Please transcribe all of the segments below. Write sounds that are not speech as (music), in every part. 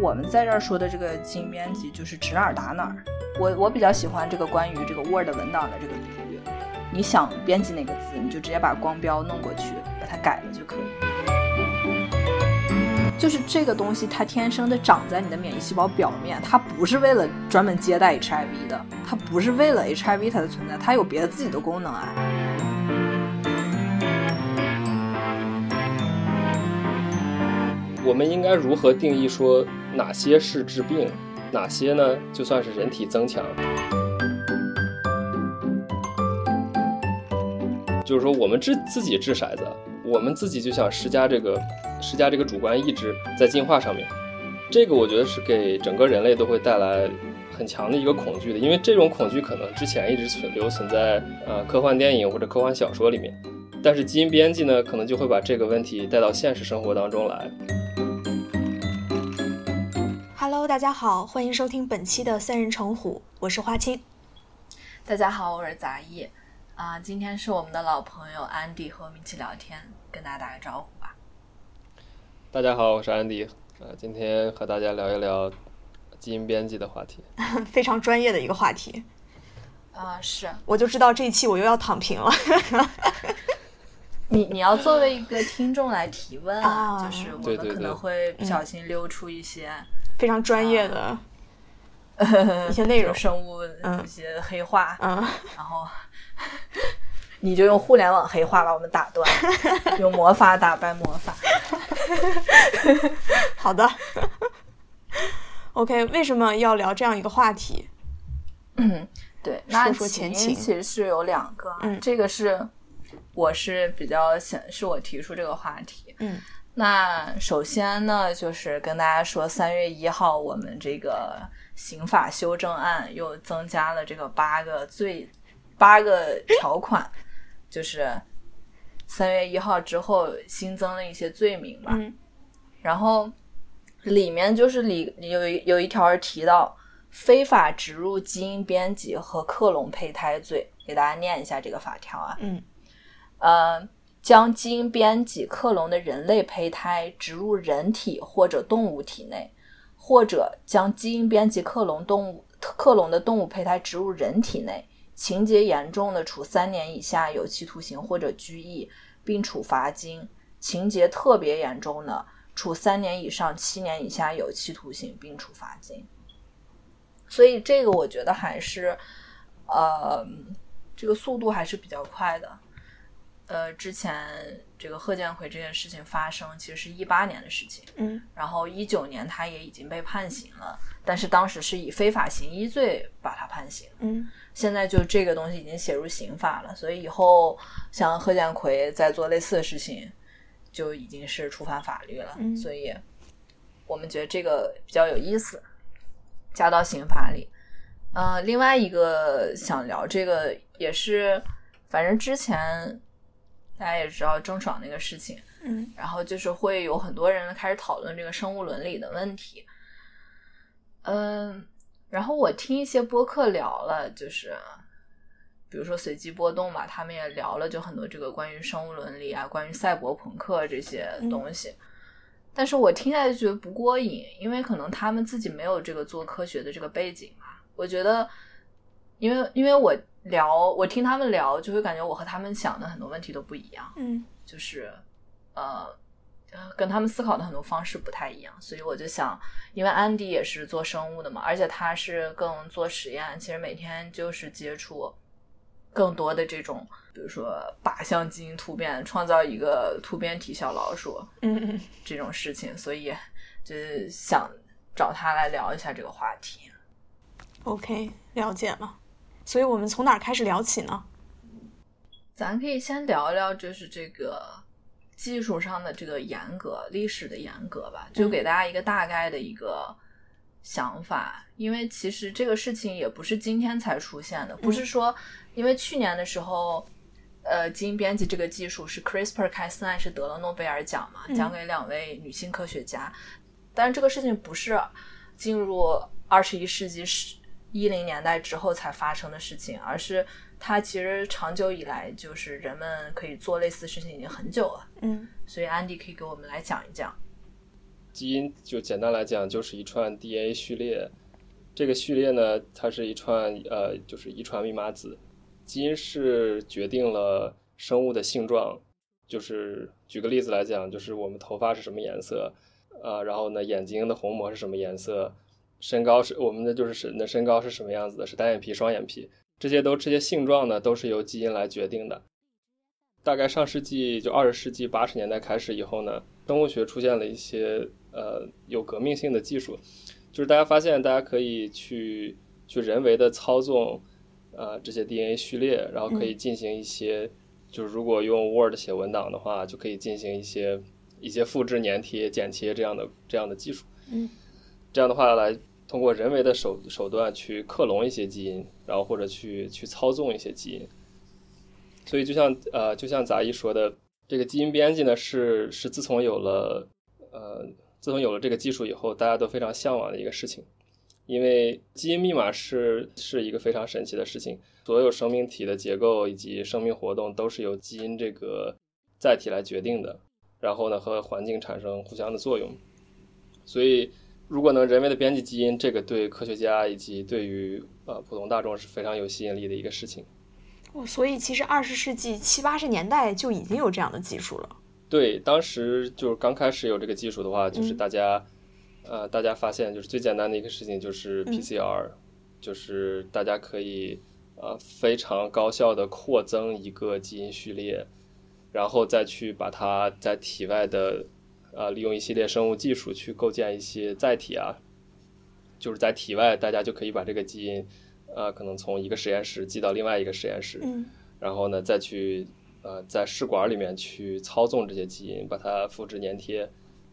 我们在这儿说的这个基因编辑就是指哪儿打哪儿。我我比较喜欢这个关于这个 Word 文档的这个比喻，你想编辑哪个字，你就直接把光标弄过去，把它改了就可以。就是这个东西，它天生的长在你的免疫细胞表面，它不是为了专门接待 HIV 的，它不是为了 HIV 它的存在，它有别的自己的功能啊。我们应该如何定义说哪些是治病，哪些呢就算是人体增强？就是说，我们治自己掷骰子，我们自己就想施加这个施加这个主观意志在进化上面，这个我觉得是给整个人类都会带来很强的一个恐惧的，因为这种恐惧可能之前一直存留存在呃科幻电影或者科幻小说里面，但是基因编辑呢，可能就会把这个问题带到现实生活当中来。Hello，大家好，欢迎收听本期的三人成虎，我是花青。大家好，我是杂艺啊、今天是我们的老朋友安迪和我们一起聊天，跟大家打个招呼吧。大家好，我是安迪，呃，今天和大家聊一聊基因编辑的话题。(laughs) 非常专业的一个话题，啊、是我就知道这一期我又要躺平了。(laughs) 你你要作为一个听众来提问，啊就是我们可能会不小心溜出一些、非常专业的一些内容就。生物嗯一些黑话，嗯，然后 (laughs) 你就用互联网黑话把我们打断，用魔法打败魔法。(laughs) 好的。OK，为什么要聊这样一个话题？嗯对，那说说前情其实是有两个啊，嗯这个是我是比较想是我提出这个话题。嗯，那首先呢，就是跟大家说，三月一号我们这个刑法修正案又增加了这个八个罪八个条款，就是三月一号之后新增了一些罪名吧。嗯然后里面就是里有一有一条是提到非法植入基因编辑和克隆胚胎罪，给大家念一下这个法条啊。嗯呃，将基因编辑克隆的人类胚胎植入人体或者动物体内，或者将基因编辑克隆动物克隆的动物胚胎植入人体内，情节严重的，处三年以下有期徒刑或者拘役，并处罚金；情节特别严重的，处三年以上七年以下有期徒刑，并处罚金。所以这个我觉得还是，呃，这个速度还是比较快的。呃，之前这个贺建奎这件事情发生，其实是一八年的事情，嗯然后一九年他也已经被判刑了，但是当时是以非法行医罪把他判刑。嗯现在就这个东西已经写入刑法了，所以以后像贺建奎在做类似的事情，就已经是触犯法律了。嗯所以我们觉得这个比较有意思，加到刑法里。呃，另外一个想聊这个也是，反正之前大家也知道郑爽那个事情，嗯然后就是会有很多人开始讨论这个生物伦理的问题。嗯，然后我听一些播客聊了，就是比如说随机波动嘛，他们也聊了，就很多这个关于生物伦理啊，关于赛博朋克这些东西。但是我听下来就觉得不过瘾，因为可能他们自己没有这个做科学的这个背景嘛。我觉得，因为因为我聊，我听他们聊，就会感觉我和他们想的很多问题都不一样。嗯就是呃呃跟他们思考的很多方式不太一样，所以我就想，因为安迪也是做生物的嘛，而且他是更做实验，其实每天就是接触更多的这种，比如说靶向基因突变，创造一个突变体小老鼠嗯嗯 (laughs) 这种事情，所以就是想找他来聊一下这个话题。，OK，了解了。所以我们从哪儿开始聊起呢？咱可以先聊聊，就是这个技术上的这个严格、历史的严格吧，就给大家一个大概的一个想法。因为其实这个事情也不是今天才出现的，不是说因为去年的时候，呃，基因编辑这个技术是 CRISPR-Cas9 是得了诺贝尔奖嘛，奖给两位女性科学家。但是这个事情不是进入二十一世纪十一零年代之后才发生的事情，而是它其实长久以来就是人们可以做类似事情已经很久了。嗯所以安迪可以给我们来讲一讲。基因就简单来讲就是一串 DNA 序列，这个序列呢，它是一串呃，就是遗传密码子。基因是决定了生物的性状，就是举个例子来讲，就是我们头发是什么颜色，呃，然后呢，眼睛的虹膜是什么颜色，身高是我们的就是人的身高是什么样子的，是单眼皮、双眼皮，这些都这些性状呢，都是由基因来决定的。大概上世纪就二十世纪八十年代开始以后呢，生物学出现了一些呃有革命性的技术，就是大家发现大家可以去去人为的操纵呃这些 DNA 序列，然后可以进行一些，就是如果用 Word 写文档的话，就可以进行一些一些复制、粘贴、剪切这样的这样的技术。嗯，这样的话来通过人为的手手段去克隆一些基因，然后或者去去操纵一些基因。所以，就像呃，就像杂一说的，这个基因编辑呢，是是自从有了呃，自从有了这个技术以后，大家都非常向往的一个事情。因为基因密码是是一个非常神奇的事情，所有生命体的结构以及生命活动都是由基因这个载体来决定的，然后呢，和环境产生互相的作用。所以，如果能人为的编辑基因，这个对科学家以及对于呃普通大众是非常有吸引力的一个事情。哦所以其实二十世纪七八十年代就已经有这样的技术了。对，当时就是刚开始有这个技术的话，就是大家，呃，大家发现就是最简单的一个事情就是 PCR，就是大家可以呃非常高效的扩增一个基因序列，然后再去把它在体外的呃利用一系列生物技术去构建一些载体啊，就是在体外大家就可以把这个基因。呃，可能从一个实验室寄到另外一个实验室，嗯，然后呢，再去呃在试管里面去操纵这些基因，把它复制粘贴。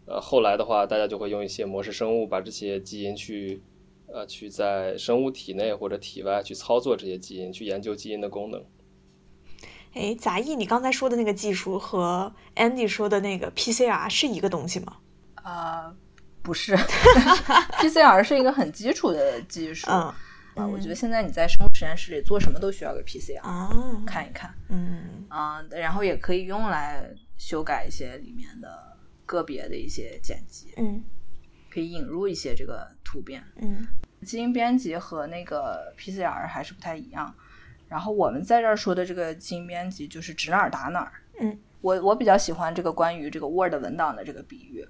呃，后来的话，大家就会用一些模式生物把这些基因去呃去在生物体内或者体外去操作这些基因，去研究基因的功能。哎，杂艺，你刚才说的那个技术和 Andy 说的那个 PCR 是一个东西吗？啊，不是，(laughs) PCR 是一个很基础的技术。嗯。啊，我觉得现在你在生物实验室里做什么都需要个 PCR，看一看，嗯啊，然后也可以用来修改一些里面的个别的一些剪辑，嗯，可以引入一些这个突变，嗯，基因编辑和那个 PCR 还是不太一样。然后我们在这儿说的这个基因编辑就是指哪儿打哪儿，嗯，我我比较喜欢这个关于这个 Word 文档的这个比喻，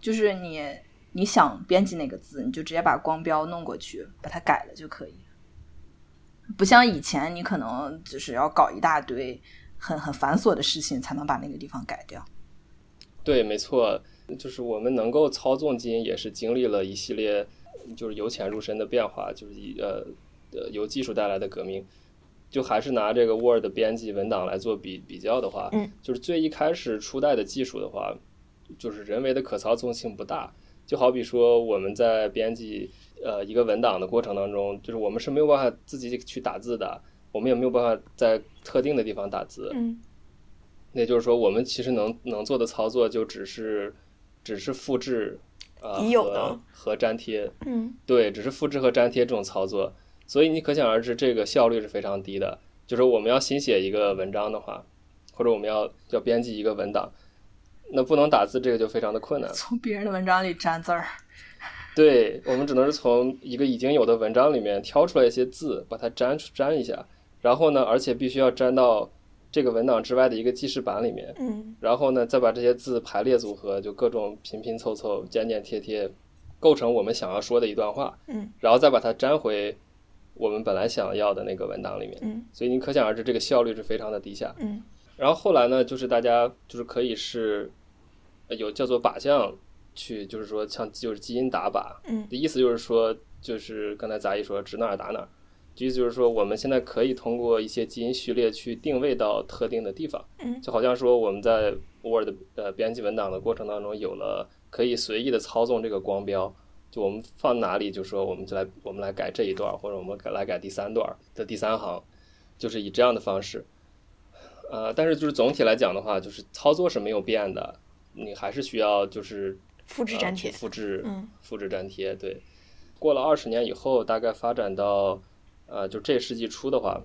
就是你。你想编辑哪个字，你就直接把光标弄过去，把它改了就可以。不像以前，你可能就是要搞一大堆很很繁琐的事情，才能把那个地方改掉。对，没错，就是我们能够操纵基因，也是经历了一系列就是由浅入深的变化，就是呃呃由技术带来的革命。就还是拿这个 Word 编辑文档来做比比较的话，嗯，就是最一开始初代的技术的话，就是人为的可操纵性不大。就好比说，我们在编辑呃一个文档的过程当中，就是我们是没有办法自己去打字的，我们也没有办法在特定的地方打字。嗯，那就是说，我们其实能能做的操作就只是只是复制啊和和粘贴。嗯，对，只是复制和粘贴这种操作，所以你可想而知，这个效率是非常低的。就是我们要新写一个文章的话，或者我们要要编辑一个文档。那不能打字，这个就非常的困难。从别人的文章里粘字儿，对我们只能是从一个已经有的文章里面挑出来一些字，把它粘粘一下，然后呢，而且必须要粘到这个文档之外的一个记事板里面。嗯，然后呢，再把这些字排列组合，就各种拼拼凑凑、剪剪贴贴，构成我们想要说的一段话。嗯，然后再把它粘回我们本来想要的那个文档里面。嗯，所以你可想而知，这个效率是非常的低下。嗯，然后后来呢，就是大家就是可以是。有叫做靶向，去就是说像就是基因打靶，嗯，的意思就是说就是刚才杂一说指哪儿打哪儿，意思就是说我们现在可以通过一些基因序列去定位到特定的地方，嗯，就好像说我们在 Word 呃编辑文档的过程当中有了可以随意的操纵这个光标，就我们放哪里就说我们就来我们来改这一段或者我们改来改第三段的第三行，就是以这样的方式，呃，但是就是总体来讲的话，就是操作是没有变的。你还是需要就是复制粘贴，复制，嗯，复制粘贴。对，过了二十年以后，大概发展到呃，就这世纪初的话，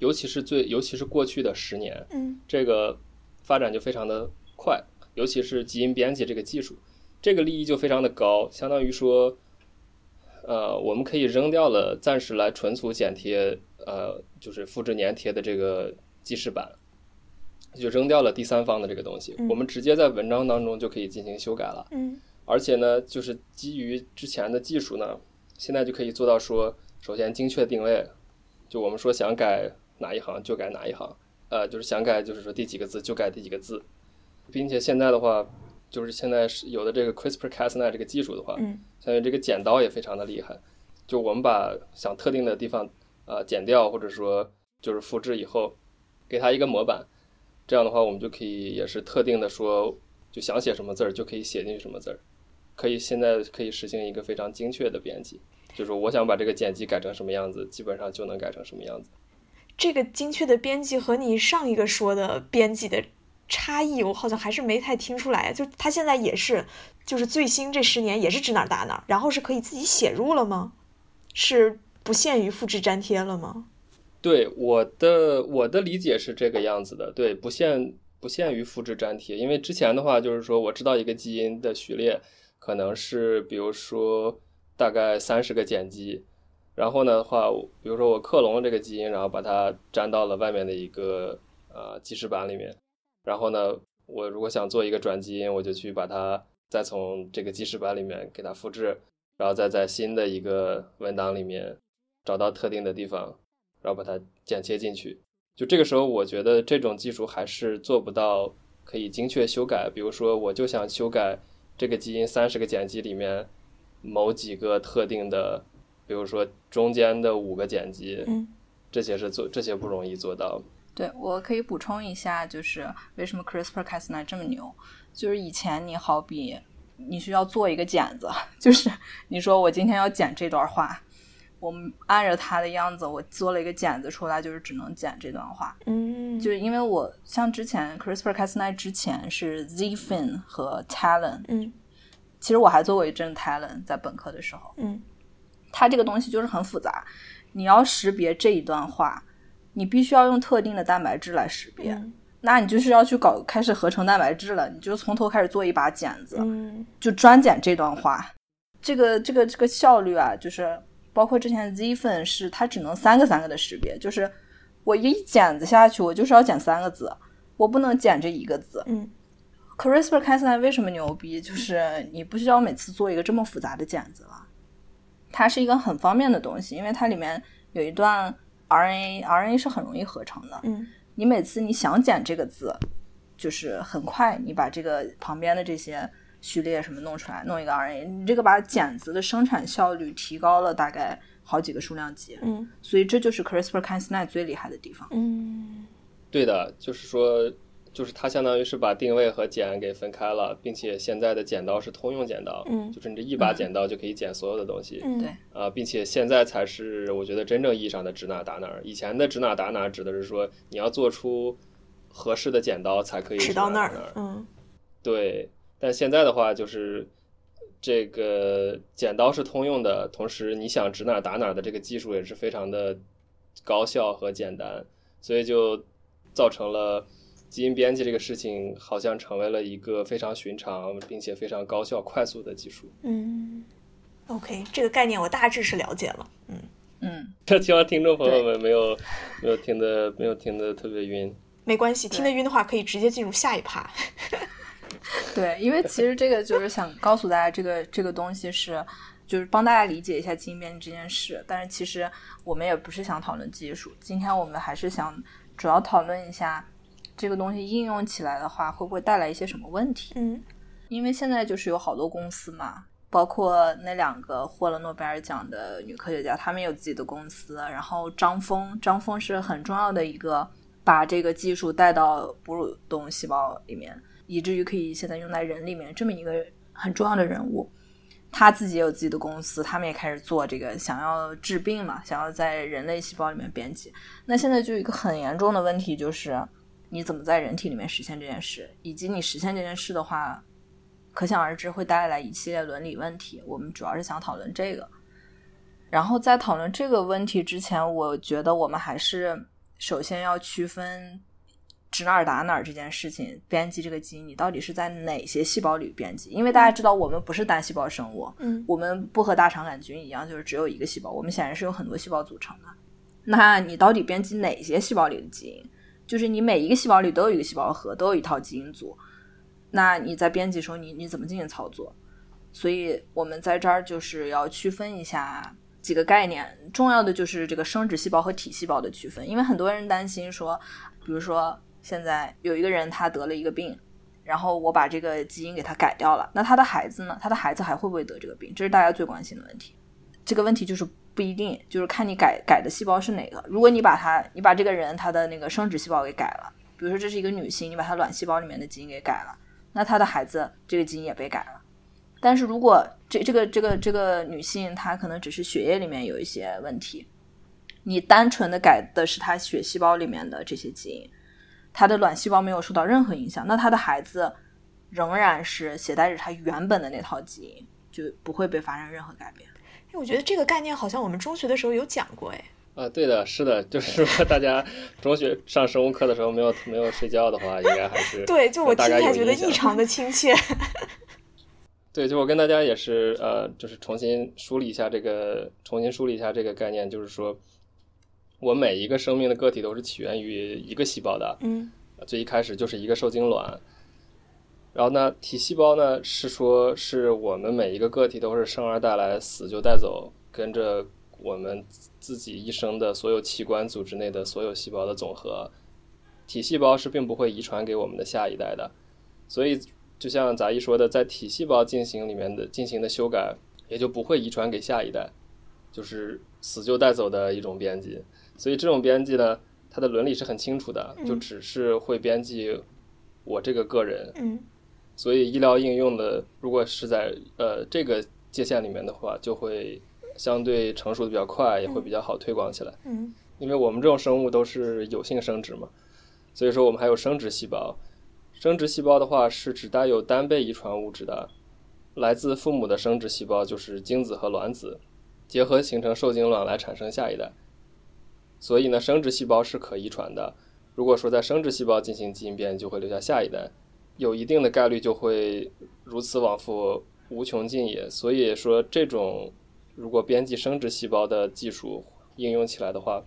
尤其是最，尤其是过去的十年，嗯，这个发展就非常的快，尤其是基因编辑这个技术，这个利益就非常的高，相当于说，呃，我们可以扔掉了暂时来存储剪贴，呃，就是复制粘贴的这个记事板，就扔掉了第三方的这个东西，我们直接在文章当中就可以进行修改了。嗯，而且呢，就是基于之前的技术呢，现在就可以做到说，首先精确定位，就我们说想改哪一行就改哪一行，呃，就是想改就是说第几个字就改第几个字，并且现在的话。就是现在是有的这个 CRISPR-Cas9 这个技术的话，嗯，相当于这个剪刀也非常的厉害。就我们把想特定的地方呃剪掉，或者说就是复制以后，给它一个模板，这样的话我们就可以也是特定的说，就想写什么字儿就可以写进去什么字儿，可以现在可以实行一个非常精确的编辑。就是我想把这个剪辑改成什么样子，基本上就能改成什么样子。这个精确的编辑和你上一个说的编辑的。差异我好像还是没太听出来，就他现在也是，就是最新这十年也是指哪打哪，然后是可以自己写入了吗？是不限于复制粘贴了吗？对，我的我的理解是这个样子的，对，不限不限于复制粘贴，因为之前的话就是说我知道一个基因的序列可能是比如说大概三十个碱基，然后呢的话，比如说我克隆这个基因，然后把它粘到了外面的一个呃记事板里面。然后呢，我如果想做一个转基因，我就去把它再从这个记事本里面给它复制，然后再在新的一个文档里面找到特定的地方，然后把它剪切进去。就这个时候，我觉得这种技术还是做不到可以精确修改。比如说，我就想修改这个基因三十个碱基里面某几个特定的，比如说中间的五个碱基，这些是做这些不容易做到。对，我可以补充一下，就是为什么 CRISPR-Cas9 这么牛？就是以前你好比你需要做一个剪子，(laughs) 就是你说我今天要剪这段话，我们按着它的样子，我做了一个剪子出来，就是只能剪这段话。嗯，就是因为我像之前 CRISPR-Cas9 之前是 ZFin 和 Talon，嗯，其实我还做过一阵 Talon，在本科的时候，嗯，它这个东西就是很复杂，你要识别这一段话。你必须要用特定的蛋白质来识别，那你就是要去搞开始合成蛋白质了。你就从头开始做一把剪子，就专剪这段话。这个这个这个效率啊，就是包括之前 Z 粉是它只能三个三个的识别，就是我一剪子下去，我就是要剪三个字，我不能剪这一个字。嗯，CRISPR-Cas9 为什么牛逼？就是你不需要每次做一个这么复杂的剪子了，它是一个很方便的东西，因为它里面有一段。RNA RNA 是很容易合成的，嗯，你每次你想剪这个字，就是很快你把这个旁边的这些序列什么弄出来，弄一个 RNA，你这个把剪子的生产效率提高了大概好几个数量级，嗯，所以这就是 CRISPR-Cas9 最厉害的地方，嗯，对的，就是说。就是它相当于是把定位和剪给分开了，并且现在的剪刀是通用剪刀，嗯，就是你这一把剪刀就可以剪所有的东西，嗯，对，啊，并且现在才是我觉得真正意义上的指哪打哪。以前的指哪打哪指的是说你要做出合适的剪刀才可以指到那儿，嗯，对。但现在的话就是这个剪刀是通用的，同时你想指哪打哪的这个技术也是非常的高效和简单，所以就造成了。基因编辑这个事情好像成为了一个非常寻常并且非常高效、快速的技术。嗯，OK，这个概念我大致是了解了。嗯嗯，(laughs) 这希望听众朋友们没有没有听的没有听的特别晕。没关系，听得晕的话可以直接进入下一趴。(laughs) 对，因为其实这个就是想告诉大家，这个这个东西是就是帮大家理解一下基因编辑这件事。但是其实我们也不是想讨论技术，今天我们还是想主要讨论一下。这个东西应用起来的话，会不会带来一些什么问题？嗯，因为现在就是有好多公司嘛，包括那两个获了诺贝尔奖的女科学家，她们有自己的公司。然后张峰，张峰是很重要的一个，把这个技术带到哺乳动物细胞里面，以至于可以现在用在人里面这么一个很重要的人物。他自己也有自己的公司，他们也开始做这个，想要治病嘛，想要在人类细胞里面编辑。那现在就有一个很严重的问题，就是。你怎么在人体里面实现这件事？以及你实现这件事的话，可想而知会带来一系列伦理问题。我们主要是想讨论这个。然后在讨论这个问题之前，我觉得我们还是首先要区分指哪儿打哪儿这件事情，编辑这个基因，你到底是在哪些细胞里编辑？因为大家知道，我们不是单细胞生物，嗯我们不和大肠杆菌一样，就是只有一个细胞，我们显然是由很多细胞组成的。那你到底编辑哪些细胞里的基因？就是你每一个细胞里都有一个细胞核，都有一套基因组。那你在编辑的时候，你你怎么进行操作？所以我们在这儿就是要区分一下几个概念，重要的就是这个生殖细胞和体细胞的区分，因为很多人担心说，比如说现在有一个人他得了一个病，然后我把这个基因给他改掉了，那他的孩子呢？他的孩子还会不会得这个病？这是大家最关心的问题。这个问题就是不一定，就是看你改改的细胞是哪个。如果你把他，你把这个人他的那个生殖细胞给改了，比如说这是一个女性，你把她卵细胞里面的基因给改了，那她的孩子这个基因也被改了。但是如果这这个这个这个女性她可能只是血液里面有一些问题，你单纯的改的是她血细胞里面的这些基因，她的卵细胞没有受到任何影响，那她的孩子仍然是携带着她原本的那套基因，就不会被发生任何改变。哎我觉得这个概念好像我们中学的时候有讲过，哎，啊，对的，是的，就是说大家中学上生物课的时候没有没有睡觉的话，应该还是 (laughs) 对，就我听起来觉得异常的亲切。对，就我跟大家也是呃，就是重新梳理一下这个，重新梳理一下这个概念，就是说，我每一个生命的个体都是起源于一个细胞的，嗯最一开始就是一个受精卵。然后呢，体细胞呢是说是我们每一个个体都是生而带来，死就带走，跟着我们自己一生的所有器官组织内的所有细胞的总和。体细胞是并不会遗传给我们的下一代的，所以就像杂一说的，在体细胞进行里面的进行的修改，也就不会遗传给下一代，就是死就带走的一种编辑。所以这种编辑呢，它的伦理是很清楚的，就嗯只是会编辑我这个个人。嗯所以医疗应用的，如果是在呃这个界限里面的话，就会相对成熟的比较快，也会比较好推广起来。嗯因为我们这种生物都是有性生殖嘛，所以说我们还有生殖细胞。生殖细胞的话是指带有单倍遗传物质的，来自父母的生殖细胞就是精子和卵子结合形成受精卵来产生下一代。所以呢，生殖细胞是可遗传的。如果说在生殖细胞进行基因编辑，就会留下下一代，有一定的概率就会如此往复，无穷尽也。所以说，这种如果编辑生殖细胞的技术应用起来的话，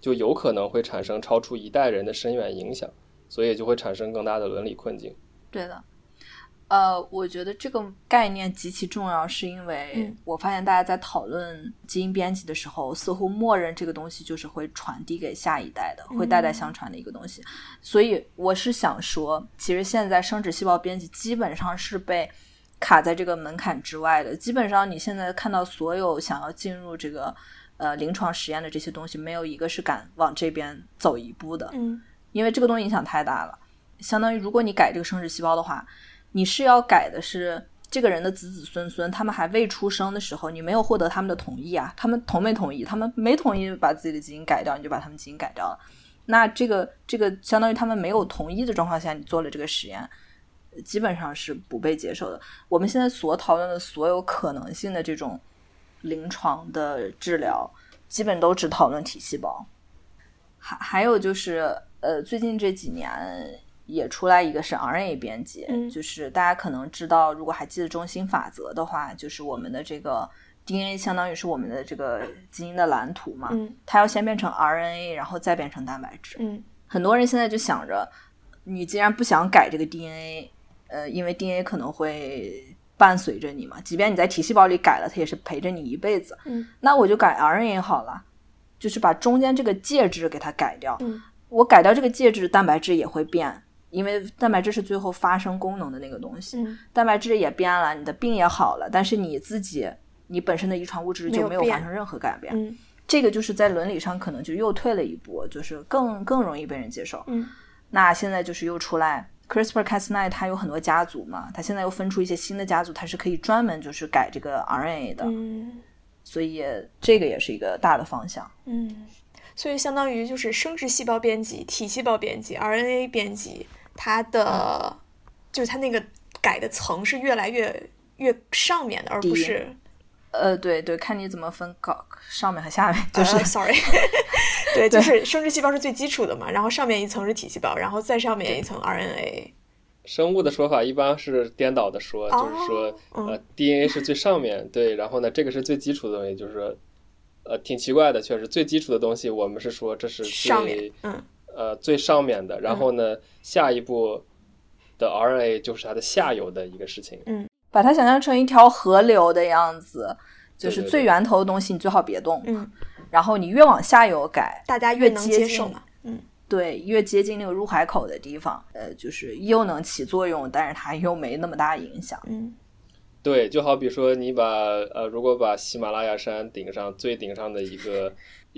就有可能会产生超出一代人的深远影响，所以就会产生更大的伦理困境。对的，呃，我觉得这个概念极其重要，是因为嗯我发现大家在讨论基因编辑的时候，似乎默认这个东西就是会传递给下一代的，会代代相传的一个东西。所以我是想说，其实现在生殖细胞编辑基本上是被卡在这个门槛之外的。基本上你现在看到所有想要进入这个呃临床实验的这些东西，没有一个是敢往这边走一步的。嗯因为这个东西影响太大了。相当于如果你改这个生殖细胞的话，你是要改的是这个人的子子孙孙，他们还未出生的时候，你没有获得他们的同意啊，他们同没同意？他们没同意把自己的基因改掉，你就把他们基因改掉了。那这个这个相当于他们没有同意的状况下，你做了这个实验，基本上是不被接受的。我们现在所讨论的所有可能性的这种临床的治疗，基本都只讨论体细胞。还还有就是，呃，最近这几年也出来一个是 RNA 编辑，嗯就是大家可能知道，如果还记得中心法则的话，就是我们的这个 DNA 相当于是我们的这个基因的蓝图嘛，嗯它要先变成 RNA，然后再变成蛋白质。嗯很多人现在就想着，你既然不想改这个 DNA，呃，因为 DNA 可能会伴随着你嘛，即便你在体细胞里改了，它也是陪着你一辈子。嗯那我就改 RNA 好了，就是把中间这个介质给它改掉。嗯我改掉这个介质，蛋白质也会变，因为蛋白质是最后发生功能的那个东西。嗯蛋白质也变了，你的病也好了，但是你自己你本身的遗传物质就没有发生任何改变。嗯这个就是在伦理上可能就又退了一步，就是更更容易被人接受。嗯那现在就是又出来 CRISPR-Cas9，它有很多家族嘛，它现在又分出一些新的家族，它是可以专门就是改这个 RNA 的，嗯所以这个也是一个大的方向。嗯，所以相当于就是生殖细胞编辑、体细胞编辑、RNA 编辑，它的就是它那个改的层是越来越越上面的，而不是呃，对对，看你怎么分高上面和下面，就是、(laughs) 呃、sorry，(laughs) 对，就是生殖细胞是最基础的嘛，然后上面一层是体细胞，然后再上面一层 RNA。生物的说法一般是颠倒的说，就是说呃 DNA 是最上面，对，然后呢这个是最基础的东西，就是说呃挺奇怪的，确实最基础的东西我们是说这是最嗯呃最上面的，然后呢下一步的 RNA 就是它的下游的一个事情，嗯。把它想象成一条河流的样子，就是最源头的东西你最好别动，嗯，然后你越往下游改，大家越能接受嘛，嗯，对，越接近那个入海口的地方，呃，就是又能起作用，但是它又没那么大影响，嗯，对，就好比说你把呃，如果把喜马拉雅山顶上最顶上的一个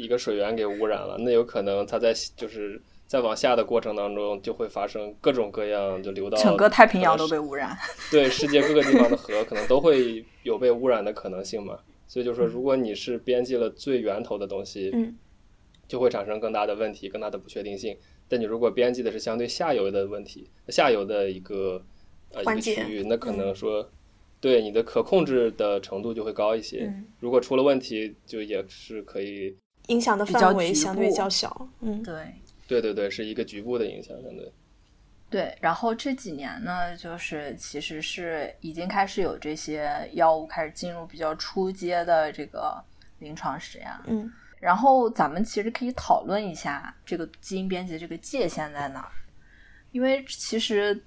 一个水源给污染了，那有可能它在就是。在往下的过程当中，就会发生各种各样，就流到整个太平洋都被污染。对，世界各个地方的河可能都会有被污染的可能性嘛。所以就说，如果你是编辑了最源头的东西，嗯，就会产生更大的问题，更大的不确定性。但你如果编辑的是相对下游的问题，下游的一个呃一个区域，那可能说对你的可控制的程度就会高一些。如果出了问题，就也是可以影响的范围相对较小。嗯，对。对对对，是一个局部的影响，相对。对，然后这几年呢，就是其实是已经开始有这些药物开始进入比较初阶的这个临床实验。嗯，然后咱们其实可以讨论一下这个基因编辑的这个界限在哪儿，因为其实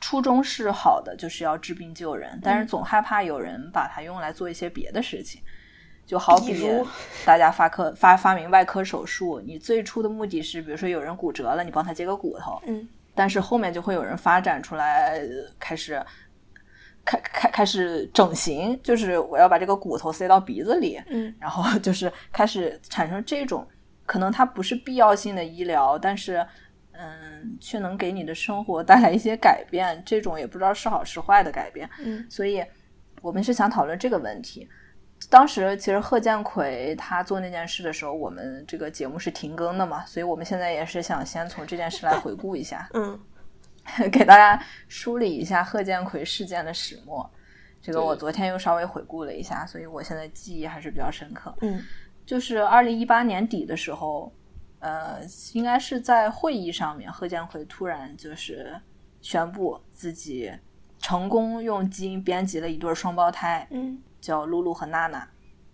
初衷是好的，就是要治病救人，但是总害怕有人把它用来做一些别的事情。就好比 (laughs) 大家发科发发明外科手术，你最初的目的是，比如说有人骨折了，你帮他接个骨头，嗯，但是后面就会有人发展出来，开始开开开始整形，就是我要把这个骨头塞到鼻子里，嗯，然后 (laughs) 就是开始产生这种可能它不是必要性的医疗，但是嗯，却能给你的生活带来一些改变，这种也不知道是好是坏的改变，嗯，所以我们是想讨论这个问题。当时其实贺建奎他做那件事的时候，我们这个节目是停更的嘛，所以我们现在也是想先从这件事来回顾一下，嗯，(laughs) 给大家梳理一下贺建奎事件的始末。这个我昨天又稍微回顾了一下，所以我现在记忆还是比较深刻。嗯，就是二零一八年底的时候，呃，应该是在会议上面，贺建奎突然就是宣布自己成功用基因编辑了一对双胞胎。嗯。叫露露和娜娜，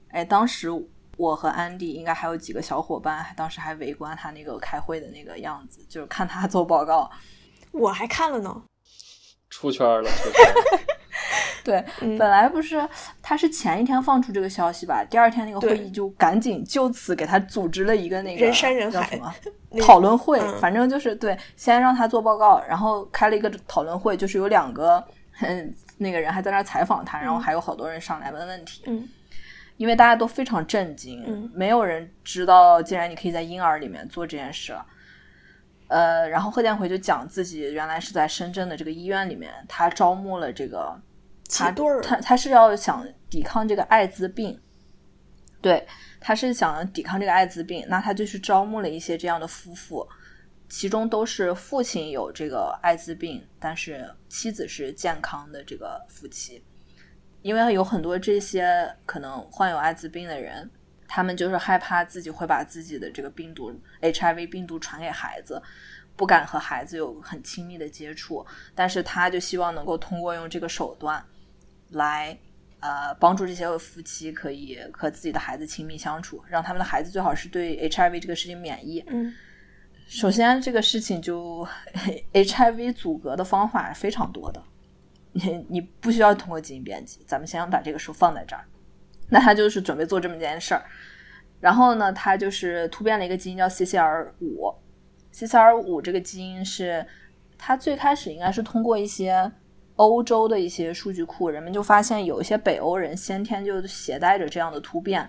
哎，当时我和安迪应该还有几个小伙伴，当时还围观他那个开会的那个样子，就是看他做报告。我还看了呢，出圈了。出圈 (laughs) (laughs) 对，本来不是他是前一天放出这个消息吧，第二天那个会议就赶紧就此给他组织了一个那个人山人海什么 (laughs) 讨论会，反正就是对，先让他做报告，然后开了一个讨论会，就是有两个。嗯，那个人还在那采访他，然后还有好多人上来问问题。嗯，因为大家都非常震惊，没有人知道竟然你可以在婴儿里面做这件事。呃，然后贺建奎就讲自己原来是在深圳的这个医院里面，他招募了这个他他他是要想抵抗这个艾滋病，对，他是想抵抗这个艾滋病，那他就去招募了一些这样的夫妇。其中都是父亲有这个艾滋病，但是妻子是健康的这个夫妻，因为有很多这些可能患有艾滋病的人，他们就是害怕自己会把自己的这个病毒 HIV 病毒传给孩子，不敢和孩子有很亲密的接触，但是他就希望能够通过用这个手段来呃帮助这些夫妻可以和自己的孩子亲密相处，让他们的孩子最好是对 HIV 这个事情免疫。嗯。首先，这个事情就 (laughs) HIV 阻隔的方法非常多的，你你不需要通过基因编辑。咱们先把这个书放在这儿。那他就是准备做这么件事儿，然后呢，他就是突变了一个基因叫 CCR 五。CCR 五这个基因是他最开始应该是通过一些欧洲的一些数据库，人们就发现有一些北欧人先天就携带着这样的突变。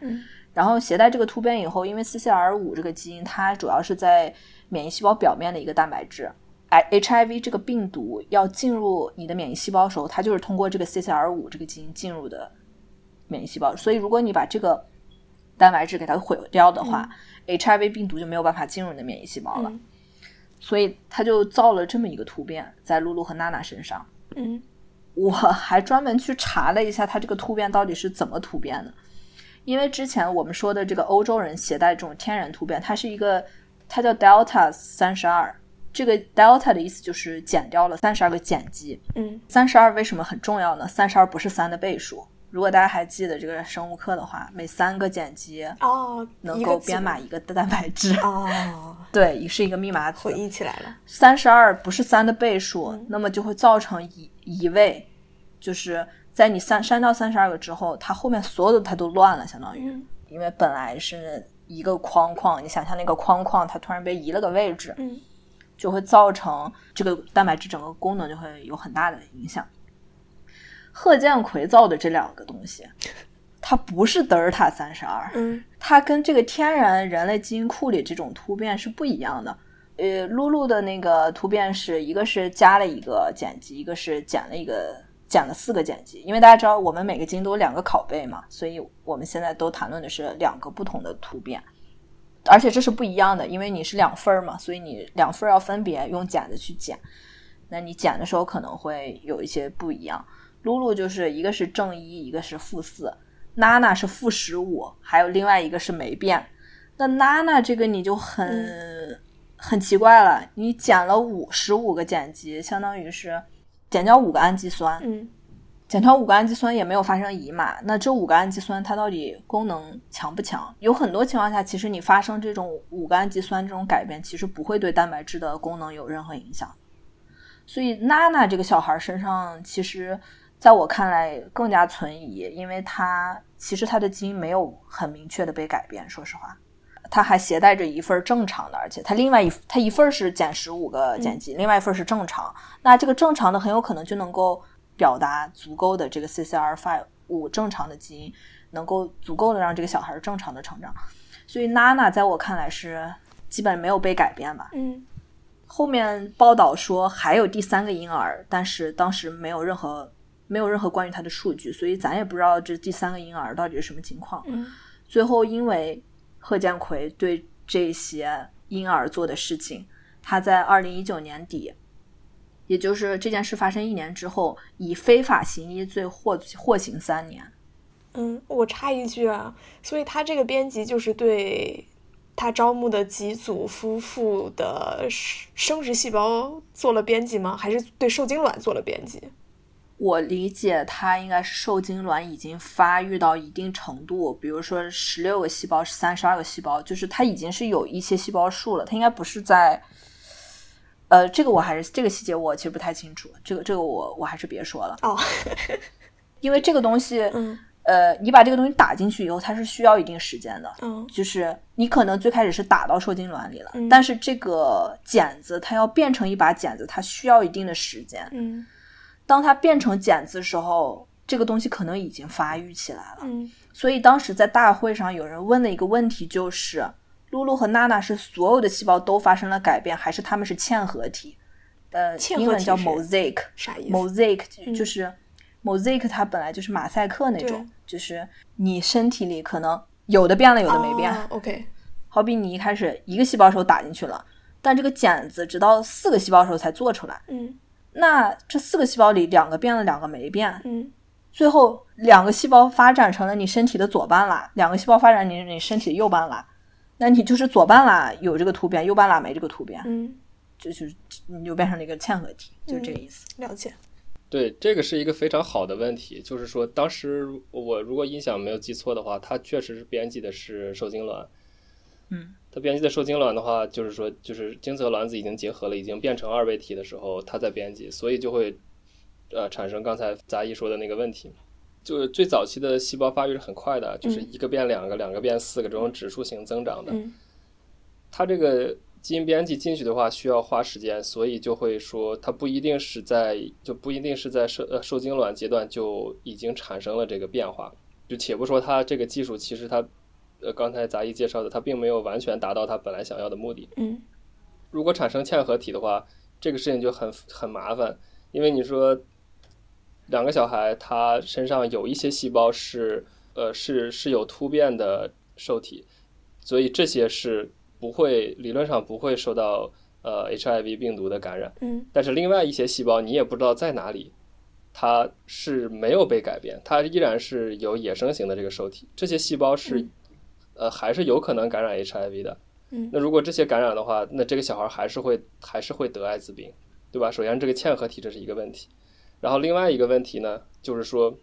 然后携带这个突变以后，因为 CCR5 这个基因，它主要是在免疫细胞表面的一个蛋白质。哎，HIV 这个病毒要进入你的免疫细胞的时候，它就是通过这个 CCR5 这个基因进入的免疫细胞。所以，如果你把这个蛋白质给它毁掉的话，HIV 病毒就没有办法进入你的免疫细胞了。所以，他就造了这么一个突变在露露和娜娜身上。嗯，我还专门去查了一下，它这个突变到底是怎么突变的。因为之前我们说的这个欧洲人携带这种天然突变，它是一个，它叫 Delta 三十二。这个 Delta 的意思就是减掉了三十二个碱基。嗯，三十二为什么很重要呢？三十二不是三的倍数。如果大家还记得这个生物课的话，每三个碱基哦，能够编码一个蛋白质。哦，对，也是一个密码词。回忆起来了，三十二不是三的倍数，那么就会造成移移位，就是在你删删掉三十二个之后，它后面所有的它都乱了，相当于，因为本来是一个框框，你想象那个框框它突然被移了个位置，嗯，就会造成这个蛋白质整个功能就会有很大的影响。贺建奎造的这两个东西，它不是德尔塔三十二，嗯，它跟这个天然人类基因库里这种突变是不一样的。呃，露露的那个突变是一个是加了一个碱基，一个是减了一个减了四个碱基。因为大家知道我们每个基因都有两个拷贝嘛，所以我们现在都谈论的是两个不同的突变，而且这是不一样的，因为你是两份儿嘛，所以你两份儿要分别用剪子去剪，那你剪的时候可能会有一些不一样。露露就是一个是正一，一个是负四，娜娜是负十五，还有另外一个是没变。那娜娜这个你就很、嗯很奇怪了，你减了五十五个碱基，相当于是减掉五个氨基酸，嗯减掉五个氨基酸也没有发生移码。那这五个氨基酸它到底功能强不强？有很多情况下，其实你发生这种五个氨基酸这种改变，其实不会对蛋白质的功能有任何影响。所以娜娜这个小孩身上，其实在我看来更加存疑，因为她其实她的基因没有很明确的被改变。说实话，他还携带着一份正常的，而且他另外一他一份是减十五个碱基，另外一份是正常。那这个正常的很有可能就能够表达足够的这个 CCR5 五正常的基因，能够足够的让这个小孩正常的成长。所以娜娜在我看来是基本没有被改变吧。嗯后面报道说还有第三个婴儿，但是当时没有任何没有任何关于他的数据，所以咱也不知道这第三个婴儿到底是什么情况。嗯最后因为贺建奎对这些婴儿做的事情，他在二零一九年底，也就是这件事发生一年之后，以非法行医罪获获刑三年。嗯，我插一句啊，所以他这个编辑就是对他招募的几组夫妇的生殖细胞做了编辑吗？还是对受精卵做了编辑？我理解它应该是受精卵已经发育到一定程度，比如说十六个细胞、三十二个细胞，就是它已经是有一些细胞数了。它应该不是在，呃，这个我还是这个细节我其实不太清楚，这个这个我我还是别说了，哦，(laughs) 因为这个东西，嗯呃，你把这个东西打进去以后，它是需要一定时间的。嗯就是你可能最开始是打到受精卵里了，嗯但是这个剪子它要变成一把剪子，它需要一定的时间。嗯当它变成茧子的时候，这个东西可能已经发育起来了。嗯所以当时在大会上，有人问的一个问题就是：露露和娜娜是所有的细胞都发生了改变，还是它们是嵌合体？呃，英文叫 mosaic。啥意思？mosaic 嗯就是 mosaic，它本来就是马赛克那种，就是你身体里可能有的变了，有的没变。哦 OK，好比你一开始一个细胞时候打进去了，但这个茧子直到四个细胞时候才做出来。嗯那这四个细胞里，两个变了，两个没变，嗯。最后两个细胞发展成了你身体的左半拉，两个细胞发展你你身体的右半拉，那你就是左半拉有这个突变，右半拉没这个突变，嗯，就是你就变成了一个嵌合体，就是这个意思。了解。对，这个是一个非常好的问题，就是说，当时我如果印象没有记错的话，它确实是编辑的是受精卵。嗯，它编辑的受精卵的话，就是说，就是精子和卵子已经结合了，已经变成二位体的时候，它在编辑，所以就会呃产生刚才杂一说的那个问题。就是最早期的细胞发育是很快的，就是一个变两个，两个变四个这种指数型增长的。嗯它这个基因编辑进去的话需要花时间，所以就会说它不一定是在就不一定是在受呃受精卵阶段就已经产生了这个变化。就且不说它这个技术其实它呃刚才杂艺介绍的，它并没有完全达到它本来想要的目的。嗯。如果产生嵌合体的话，这个事情就很很麻烦，因为你说两个小孩他身上有一些细胞是呃是是有突变的受体，所以这些是不会理论上不会受到呃 HIV 病毒的感染，嗯。但是另外一些细胞你也不知道在哪里，它是没有被改变，它依然是有野生型的这个受体，这些细胞是，呃，还是有可能感染 HIV 的。嗯，那如果这些感染的话，那这个小孩还是会还是会得艾滋病，对吧？首先这个嵌合体这是一个问题，然后另外一个问题呢，就是说，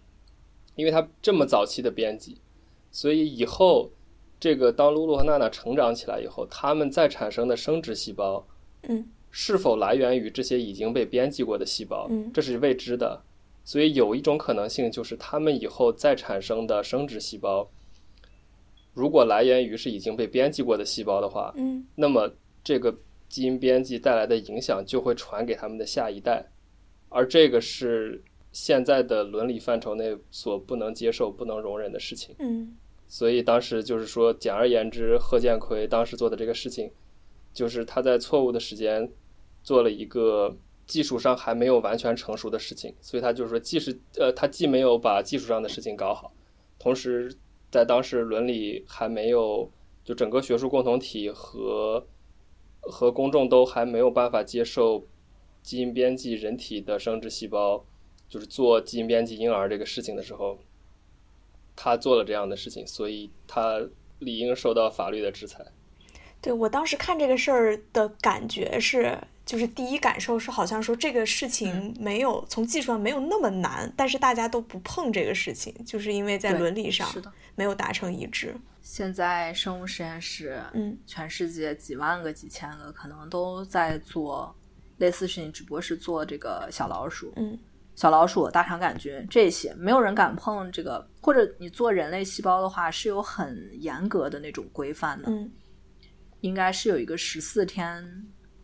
因为它这么早期的编辑，所以以后这个当露露和娜娜成长起来以后，他们再产生的生殖细胞，嗯，是否来源于这些已经被编辑过的细胞，嗯这是未知的。所以有一种可能性就是，他们以后再产生的生殖细胞，如果来源于是已经被编辑过的细胞的话，嗯。那么这个基因编辑带来的影响就会传给他们的下一代，而这个是现在的伦理范畴内所不能接受、不能容忍的事情。嗯。所以当时就是说，简而言之，贺建奎当时做的这个事情，就是他在错误的时间做了一个技术上还没有完全成熟的事情，所以他就是说，既是呃，他既没有把技术上的事情搞好，同时在当时伦理还没有，就整个学术共同体和和公众都还没有办法接受基因编辑人体的生殖细胞，就是做基因编辑婴儿这个事情的时候。他做了这样的事情，所以他理应受到法律的制裁。对我当时看这个事儿的感觉是，就是第一感受是好像说这个事情没有、从技术上没有那么难，但是大家都不碰这个事情，就是因为在伦理上。没有达成一致。现在生物实验室，嗯，全世界几万个、几千个，可能都在做类似事情，只不过是做这个小老鼠，嗯小老鼠、大肠杆菌这些，没有人敢碰这个。或者你做人类细胞的话，是有很严格的那种规范的，嗯应该是有一个十四天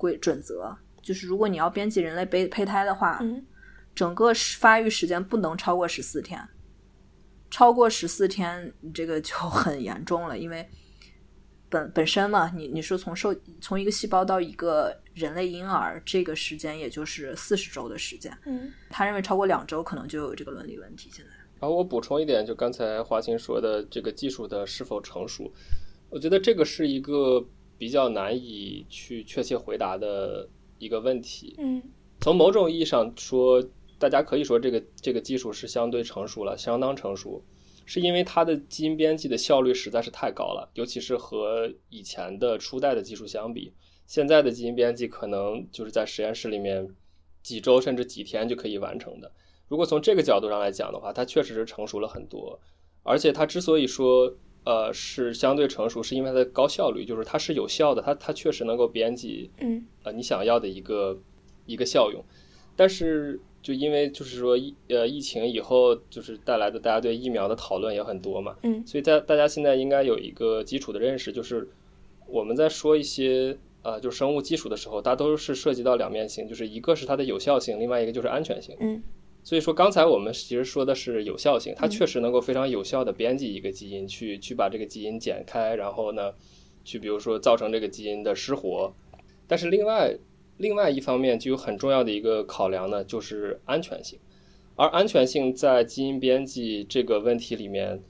规准则，就是如果你要编辑人类胚胚胎的话，嗯整个发育时间不能超过十四天，超过十四天，这个就很严重了，因为本本身嘛，你你说从受从一个细胞到一个人类婴儿，这个时间也就是四十周的时间，嗯他认为超过两周可能就有这个伦理问题。现在，然后我补充一点，就刚才华清说的这个技术的是否成熟，我觉得这个是一个比较难以去确切回答的一个问题。嗯从某种意义上说，大家可以说这个这个技术是相对成熟了，相当成熟，是因为它的基因编辑的效率实在是太高了，尤其是和以前的初代的技术相比，现在的基因编辑可能就是在实验室里面几周甚至几天就可以完成的。如果从这个角度上来讲的话，它确实是成熟了很多，而且它之所以说呃是相对成熟，是因为它的高效率，就是它是有效的，它它确实能够编辑嗯呃你想要的一个一个效用，但是就因为就是说疫呃疫情以后就是带来的大家对疫苗的讨论也很多嘛，嗯所以在大家现在应该有一个基础的认识，就是我们在说一些呃就是生物技术的时候，它都是涉及到两面性，就是一个是它的有效性，另外一个就是安全性。嗯所以说，刚才我们其实说的是有效性，它确实能够非常有效的编辑一个基因，去去把这个基因剪开，然后呢，去比如说造成这个基因的失活。但是另外另外一方面，就有很重要的一个考量呢，就是安全性。而安全性在基因编辑这个问题里面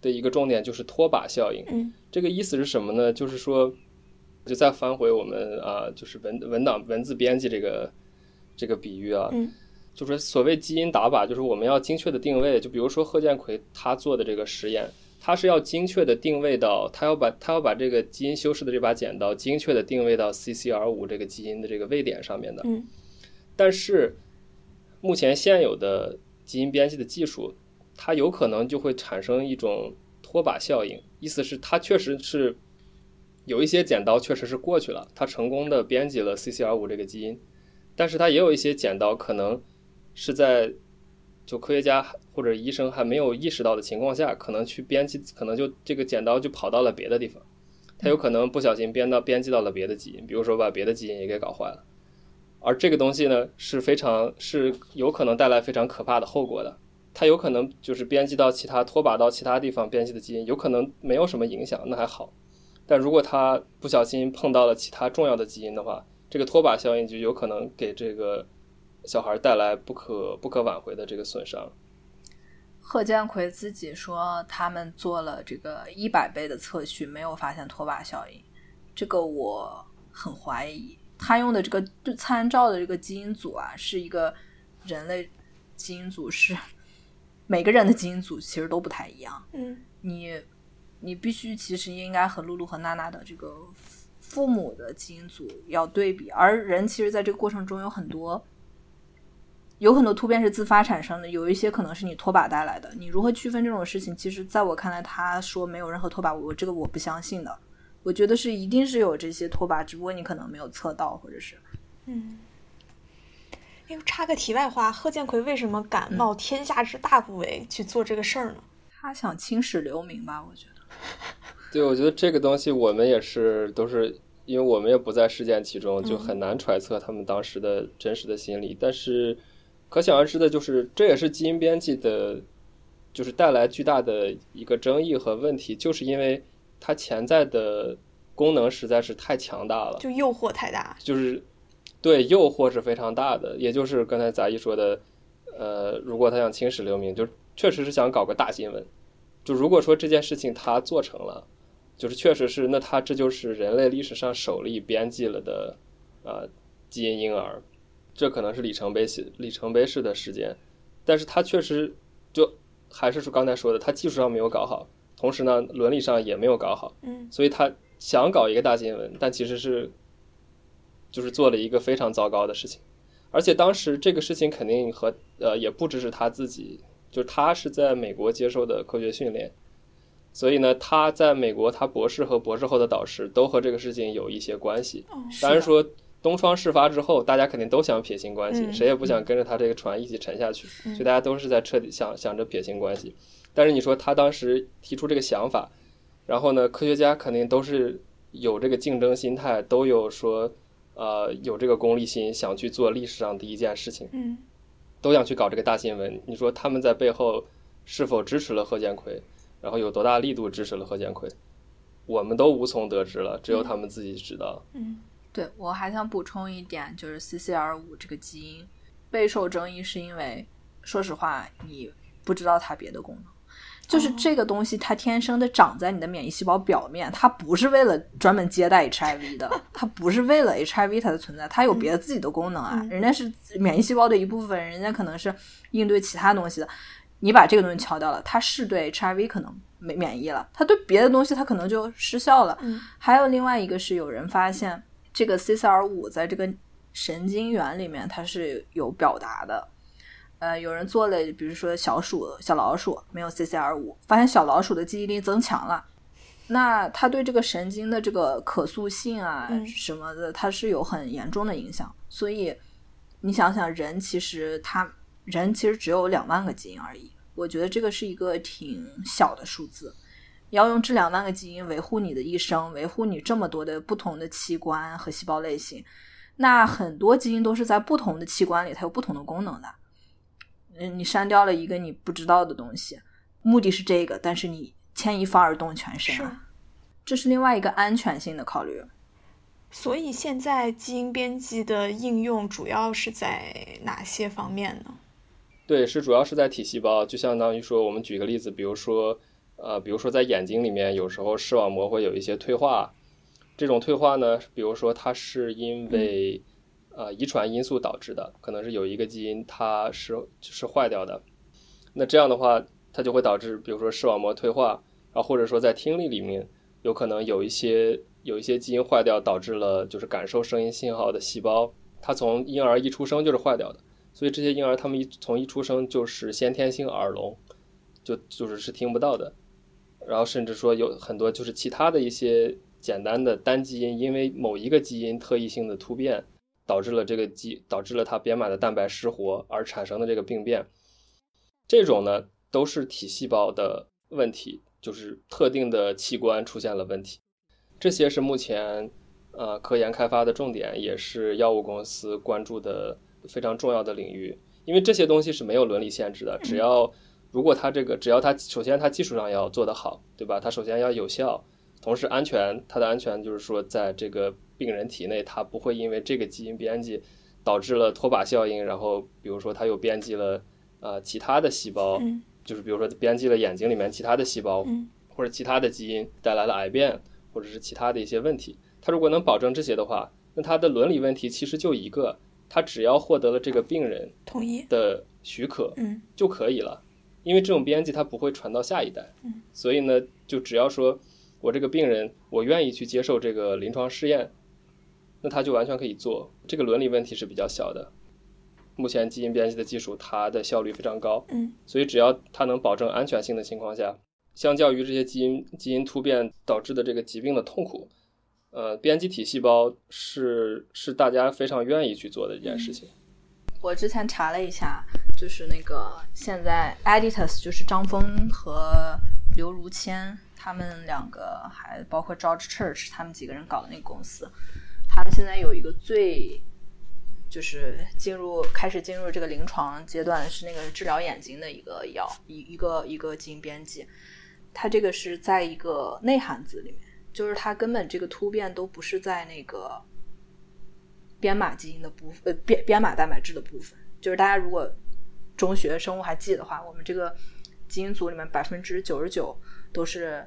的一个重点就是脱靶效应。嗯这个意思是什么呢？就是说，就再翻回我们啊、就是文文档文字编辑这个这个比喻啊，嗯就是所谓基因打靶，就是我们要精确的定位。就比如说贺建奎他做的这个实验，他是要精确的定位到，他要把他要把这个基因修饰的这把剪刀精确的定位到 CCR 五这个基因的这个位点上面的。嗯但是目前现有的基因编辑的技术，它有可能就会产生一种拖把效应，意思是它确实是有一些剪刀确实是过去了，它成功的编辑了 CCR 五这个基因，但是它也有一些剪刀可能是在就科学家或者医生还没有意识到的情况下，可能去编辑，可能就这个剪刀就跑到了别的地方，它有可能不小心编到编辑到了别的基因，比如说把别的基因也给搞坏了。而这个东西呢是非常是有可能带来非常可怕的后果的。它有可能就是编辑到其他拖把到其他地方编辑的基因，有可能没有什么影响，那还好。但如果它不小心碰到了其他重要的基因的话，这个拖把效应就有可能给这个小孩带来不可不可挽回的这个损伤。贺建奎自己说，他们做了这个一百倍的测序，没有发现拖把效应，这个我很怀疑。他用的这个参照的这个基因组啊，是一个人类基因组是每个人的基因组其实都不太一样。嗯你你必须其实应该和露露和娜娜的这个父母的基因组要对比，而人其实在这个过程中有很多有很多突变是自发产生的，有一些可能是你拖把带来的。你如何区分这种事情？其实在我看来，他说没有任何拖把，我这个我不相信的。我觉得是一定是有这些拖把，只不过你可能没有测到，或者是嗯。哎，插个题外话，贺建奎为什么敢冒天下之大不韪去做这个事儿呢？他想青史留名吧？我觉得。对，我觉得这个东西我们也是都是，因为我们也不在事件其中，就很难揣测他们当时的真实的心理。但是可想而知的就是，这也是基因编辑的，就是带来巨大的一个争议和问题，就是因为它潜在的功能实在是太强大了，就诱惑太大，就是对诱惑是非常大的。也就是刚才杂一说的，呃，如果他想青史留名，就确实是想搞个大新闻。就如果说这件事情他做成了，就是确实是，那他这就是人类历史上首例编辑了的，呃，基因婴儿，这可能是里程碑式里程碑式的时间。但是他确实就还是说刚才说的，他技术上没有搞好，同时呢，伦理上也没有搞好。嗯，所以他想搞一个大新闻，但其实是就是做了一个非常糟糕的事情。而且当时这个事情肯定和呃也不只是他自己，就是他是在美国接受的科学训练。所以呢，他在美国，他博士和博士后的导师都和这个事情有一些关系。当然说，东窗事发之后，大家肯定都想撇清关系，谁也不想跟着他这个船一起沉下去，所以大家都是在彻底想想着撇清关系。但是你说他当时提出这个想法，然后呢，科学家肯定都是有这个竞争心态，都有说，呃，有这个功利心，想去做历史上第一件事情，嗯，都想去搞这个大新闻。你说他们在背后是否支持了贺建奎？然后有多大力度支持了贺建奎，我们都无从得知了，只有他们自己知道。嗯，对我还想补充一点，就是 CCR 五这个基因备受争议，是因为说实话，你不知道它别的功能。就是这个东西，它天生的长在你的免疫细胞表面，它不是为了专门接待 HIV 的，(laughs) 它不是为了 HIV 它的存在，它有别的自己的功能啊。人家是免疫细胞的一部分，人家可能是应对其他东西的。你把这个东西敲掉了，它是对 HIV 可能没免疫了，它对别的东西它可能就失效了。嗯，还有另外一个是有人发现这个 CCR 五在这个神经元里面它是有表达的。呃，有人做了，比如说小鼠、小老鼠没有 CCR 五，发现小老鼠的记忆力增强了，那它对这个神经的这个可塑性啊什么的，它是有很严重的影响。所以你想想，人其实他。人其实只有两万个基因而已，我觉得这个是一个挺小的数字。要用这两万个基因维护你的一生，维护你这么多的不同的器官和细胞类型，那很多基因都是在不同的器官里，它有不同的功能的。嗯，你删掉了一个你不知道的东西，目的是这个，但是你牵一发而动全身啊，这是另外一个安全性的考虑。所以现在基因编辑的应用主要是在哪些方面呢？对，是主要是在体细胞，就相当于说，我们举个例子，比如说，呃，比如说在眼睛里面，有时候视网膜会有一些退化，这种退化呢，比如说它是因为呃遗传因素导致的，可能是有一个基因它是是坏掉的，那这样的话，它就会导致，比如说视网膜退化，然后或者说在听力里面，有可能有一些有一些基因坏掉，导致了就是感受声音信号的细胞，它从婴儿一出生就是坏掉的。所以这些婴儿他们一从一出生就是先天性耳聋，就就是是听不到的，然后甚至说有很多就是其他的一些简单的单基因，因为某一个基因特异性的突变，导致了这个基导致了它编码的蛋白失活而产生的这个病变，这种呢都是体细胞的问题，就是特定的器官出现了问题，这些是目前呃科研开发的重点，也是药物公司关注的。非常重要的领域，因为这些东西是没有伦理限制的。只要如果它这个，只要它首先它技术上要做得好，对吧？它首先要有效，同时安全。它的安全就是说，在这个病人体内，它不会因为这个基因编辑导致了脱靶效应，然后比如说它又编辑了呃其他的细胞，就是比如说编辑了眼睛里面其他的细胞，或者其他的基因带来了癌变，或者是其他的一些问题。它如果能保证这些的话，那它的伦理问题其实就一个。他只要获得了这个病人同意的许可，嗯就可以了。因为这种编辑它不会传到下一代，嗯所以呢，就只要说我这个病人我愿意去接受这个临床试验，那他就完全可以做。这个伦理问题是比较小的。目前基因编辑的技术它的效率非常高，嗯所以只要它能保证安全性的情况下，相较于这些基因基因突变导致的这个疾病的痛苦，呃，编辑体细胞是是大家非常愿意去做的一件事情。我之前查了一下，就是那个现在 Editus 就是张峰和刘如谦他们两个，还包括 George Church 他们几个人搞的那个公司，他们现在有一个最就是进入开始进入这个临床阶段是那个治疗眼睛的一个药一一个一个基因编辑，它这个是在一个内含子里面，就是它根本这个突变都不是在那个编码基因的部，呃，编编码蛋白质的部分。就是大家如果中学生物还记的话，我们这个基因组里面百分之九十九都是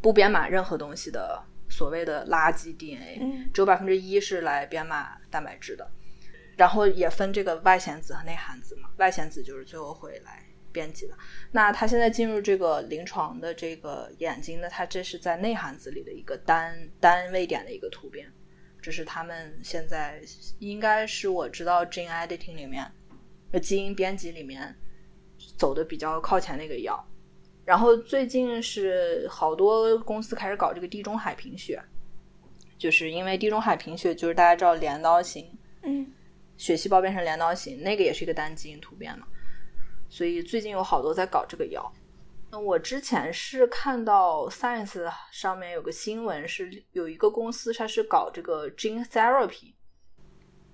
不编码任何东西的所谓的垃圾 DNA，、嗯只有百分之一是来编码蛋白质的。然后也分这个外显子和内含子嘛，外显子就是最后会来编辑的。那它现在进入这个临床的这个眼睛呢，它这是在内含子里的一个单单位点的一个突变，这是他们现在应该是我知道 gene editing 里面，呃基因编辑里面走的比较靠前的一个药。然后最近是好多公司开始搞这个地中海贫血，就是因为地中海贫血就是大家知道镰刀型，嗯血细胞变成镰刀型，那个也是一个单基因突变嘛，所以最近有好多在搞这个药。那我之前是看到 Science 上面有个新闻，是有一个公司它是搞这个 gene therapy，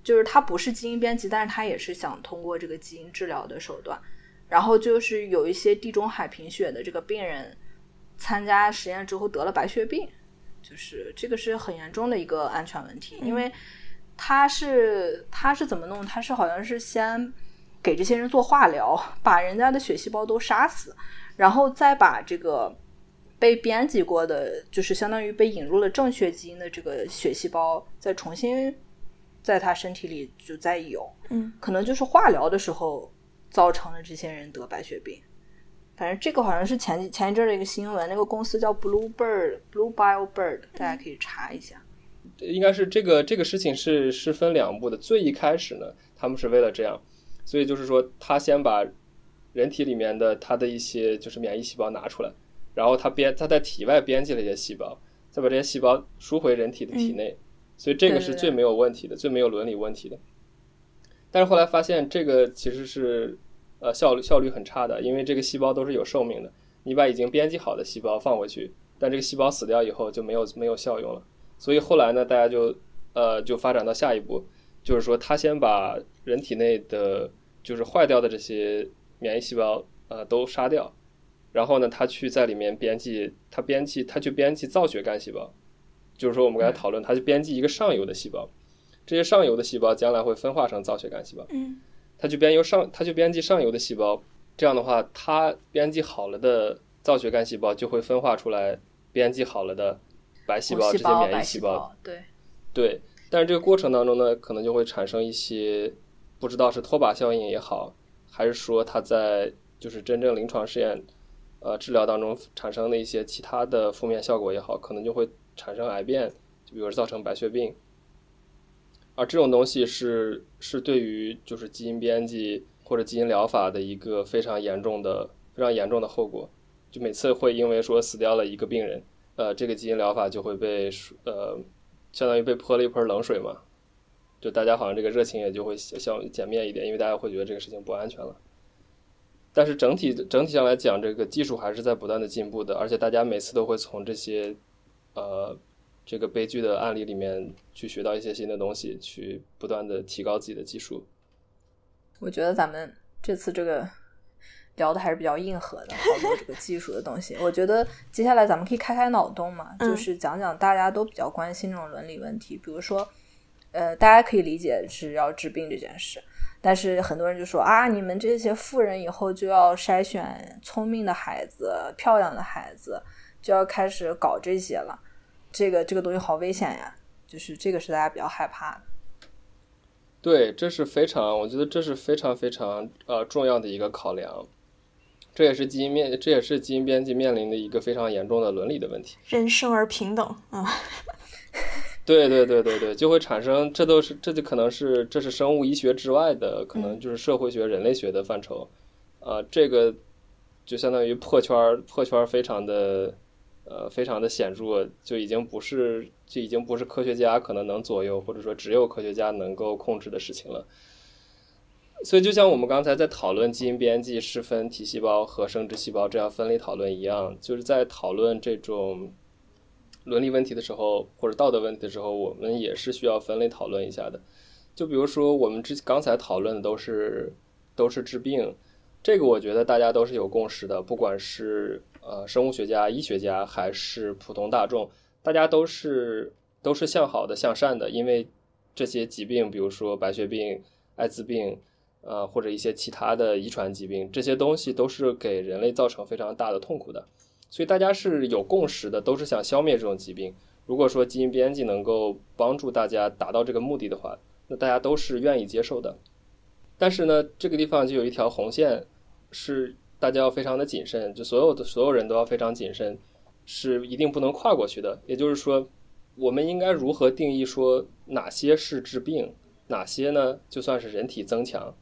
就是它不是基因编辑，但是它也是想通过这个基因治疗的手段。然后就是有一些地中海贫血的这个病人参加实验之后得了白血病，就是这个是很严重的一个安全问题，因为他是他是怎么弄？他是好像是先给这些人做化疗，把人家的血细胞都杀死，然后再把这个被编辑过的，就是相当于被引入了正确基因的这个血细胞，再重新在他身体里就再有，嗯可能就是化疗的时候造成了这些人得白血病。反正这个好像是前前一阵儿的一个新闻，那个公司叫 Blue Bird Blue Bio Bird，大家可以查一下。应该是这个这个事情是是分两步的。最一开始呢，他们是为了这样，所以就是说，他先把人体里面的他的一些就是免疫细胞拿出来，然后他编他在体外编辑了一些细胞，再把这些细胞输回人体的体内，所以这个是最没有问题的，最没有伦理问题的。但是后来发现这个其实是呃效率效率很差的，因为这个细胞都是有寿命的，你把已经编辑好的细胞放回去，但这个细胞死掉以后就没有没有效用了。所以后来呢，大家就呃就发展到下一步，就是说他先把人体内的就是坏掉的这些免疫细胞呃都杀掉，然后呢，他去在里面编辑，他编辑他去编辑造血干细胞，就是说我们刚才讨论，它去编辑一个上游的细胞，这些上游的细胞将来会分化成造血干细胞，嗯。他去编由上它去编辑上游的细胞，这样的话，它编辑好了的造血干细胞就会分化出来编辑好了的白细胞这些免疫细胞，胞，对，对，但是这个过程当中呢，可能就会产生一些不知道是拖把效应也好，还是说它在就是真正临床试验呃治疗当中产生的一些其他的负面效果也好，可能就会产生癌变，就比如造成白血病。而这种东西是是对于就是基因编辑或者基因疗法的一个非常严重的非常严重的后果，就每次会因为说死掉了一个病人，呃，这个基因疗法就会被呃相当于被泼了一盆冷水嘛，就大家好像这个热情也就会消减灭一点，因为大家会觉得这个事情不安全了。但是整体整体上来讲，这个技术还是在不断的进步的，而且大家每次都会从这些呃这个悲剧的案例里面去学到一些新的东西，去不断的提高自己的技术。我觉得咱们这次这个聊的还是比较硬核的，好多这个技术的东西。我觉得接下来咱们可以开开脑洞嘛，嗯就是讲讲大家都比较关心这种伦理问题，比如说，呃，大家可以理解是要治病这件事，但是很多人就说啊，你们这些富人以后就要筛选聪明的孩子、漂亮的孩子，就要开始搞这些了，这个这个东西好危险呀，就是这个是大家比较害怕的。对，这是非常，我觉得这是非常非常呃重要的一个考量。这也是基因面，这也是基因编辑面临的一个非常严重的伦理的问题。人生而平等 (laughs) 啊！对对对对对，就会产生，这都是，这就可能是，这是生物医学之外的，可能就是社会学、人类学的范畴。啊，这个就相当于破圈儿，破圈儿非常的，呃，非常的显著，就已经不是，就已经不是科学家可能能左右，或者说只有科学家能够控制的事情了。所以，就像我们刚才在讨论基因编辑是分体细胞和生殖细胞这样分类讨论一样，就是在讨论这种伦理问题的时候，或者道德问题的时候，我们也是需要分类讨论一下的。就比如说，我们之刚才讨论的都是都是治病，这个我觉得大家都是有共识的，不管是呃生物学家、医学家，还是普通大众，大家都是都是向好的、向善的，因为这些疾病，比如说白血病、艾滋病。呃，或者一些其他的遗传疾病，这些东西都是给人类造成非常大的痛苦的，所以大家是有共识的，都是想消灭这种疾病。如果说基因编辑能够帮助大家达到这个目的的话，那大家都是愿意接受的。但是呢，这个地方就有一条红线，是大家要非常的谨慎，就所有的所有人都要非常谨慎，是一定不能跨过去的。也就是说，我们应该如何定义说哪些是治病，哪些呢就算是人体增强？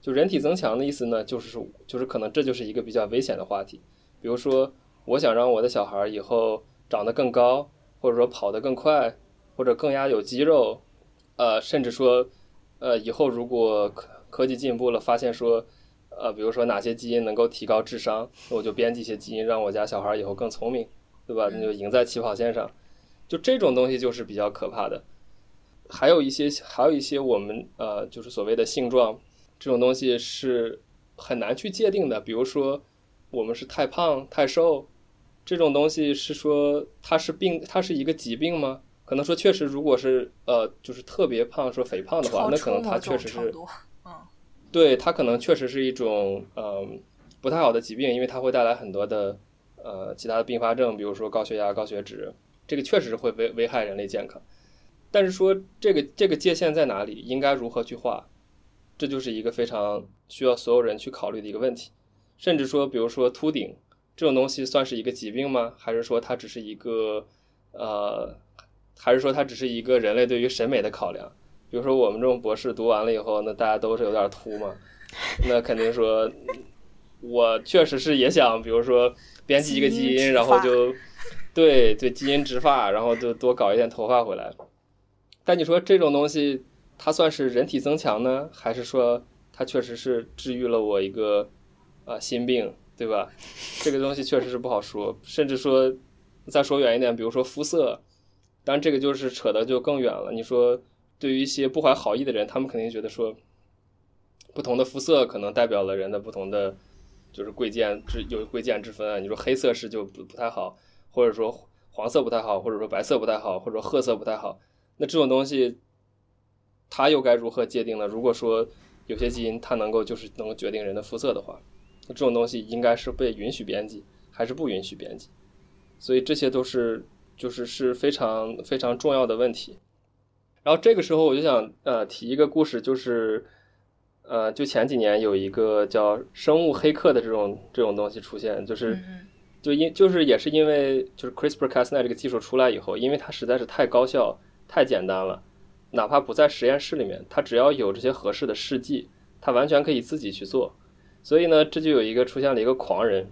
就人体增强的意思呢，就是就是可能这就是一个比较危险的话题。比如说，我想让我的小孩以后长得更高，或者说跑得更快，或者更加有肌肉，呃，甚至说，呃，以后如果科科技进步了，发现说，呃，比如说哪些基因能够提高智商，我就编辑一些基因，让我家小孩以后更聪明，对吧？那就赢在起跑线上。就这种东西就是比较可怕的。还有一些，还有一些我们呃，就是所谓的性状。这种东西是很难去界定的，比如说我们是太胖、太瘦，这种东西是说它是病，它是一个疾病吗？可能说确实，如果是呃，就是特别胖，说肥胖的话，那可能它确实是，嗯，对，它可能确实是一种嗯不太好的疾病，因为它会带来很多的呃其他的并发症，比如说高血压、高血脂，这个确实是会危危害人类健康。但是说这个这个界限在哪里，应该如何去画？这就是一个非常需要所有人去考虑的一个问题，甚至说，比如说秃顶这种东西算是一个疾病吗？还是说它只是一个呃，还是说它只是一个人类对于审美的考量？比如说我们这种博士读完了以后，那大家都是有点秃嘛，那肯定说，我确实是也想，比如说编辑一个基因，然后就对对基因植发，然后就多搞一点头发回来。但你说这种东西。它算是人体增强呢，还是说它确实是治愈了我一个啊心病，对吧？这个东西确实是不好说。甚至说再说远一点，比如说肤色，当然这个就是扯的就更远了。你说对于一些不怀好意的人，他们肯定觉得说不同的肤色可能代表了人的不同的就是贵贱之有贵贱之分啊。你说黑色是就不不太好，或者说黄色不太好，或者说白色不太好，或者说褐色不太好，那这种东西。它又该如何界定呢？如果说有些基因它能够就是能够决定人的肤色的话，那这种东西应该是被允许编辑还是不允许编辑？所以这些都是就是是非常非常重要的问题。然后这个时候我就想呃提一个故事，就是呃就前几年有一个叫生物黑客的这种这种东西出现，就是就因就是也是因为就是 CRISPR-Cas9 这个技术出来以后，因为它实在是太高效太简单了。哪怕不在实验室里面，他只要有这些合适的试剂，他完全可以自己去做。所以呢，这就有一个出现了一个狂人，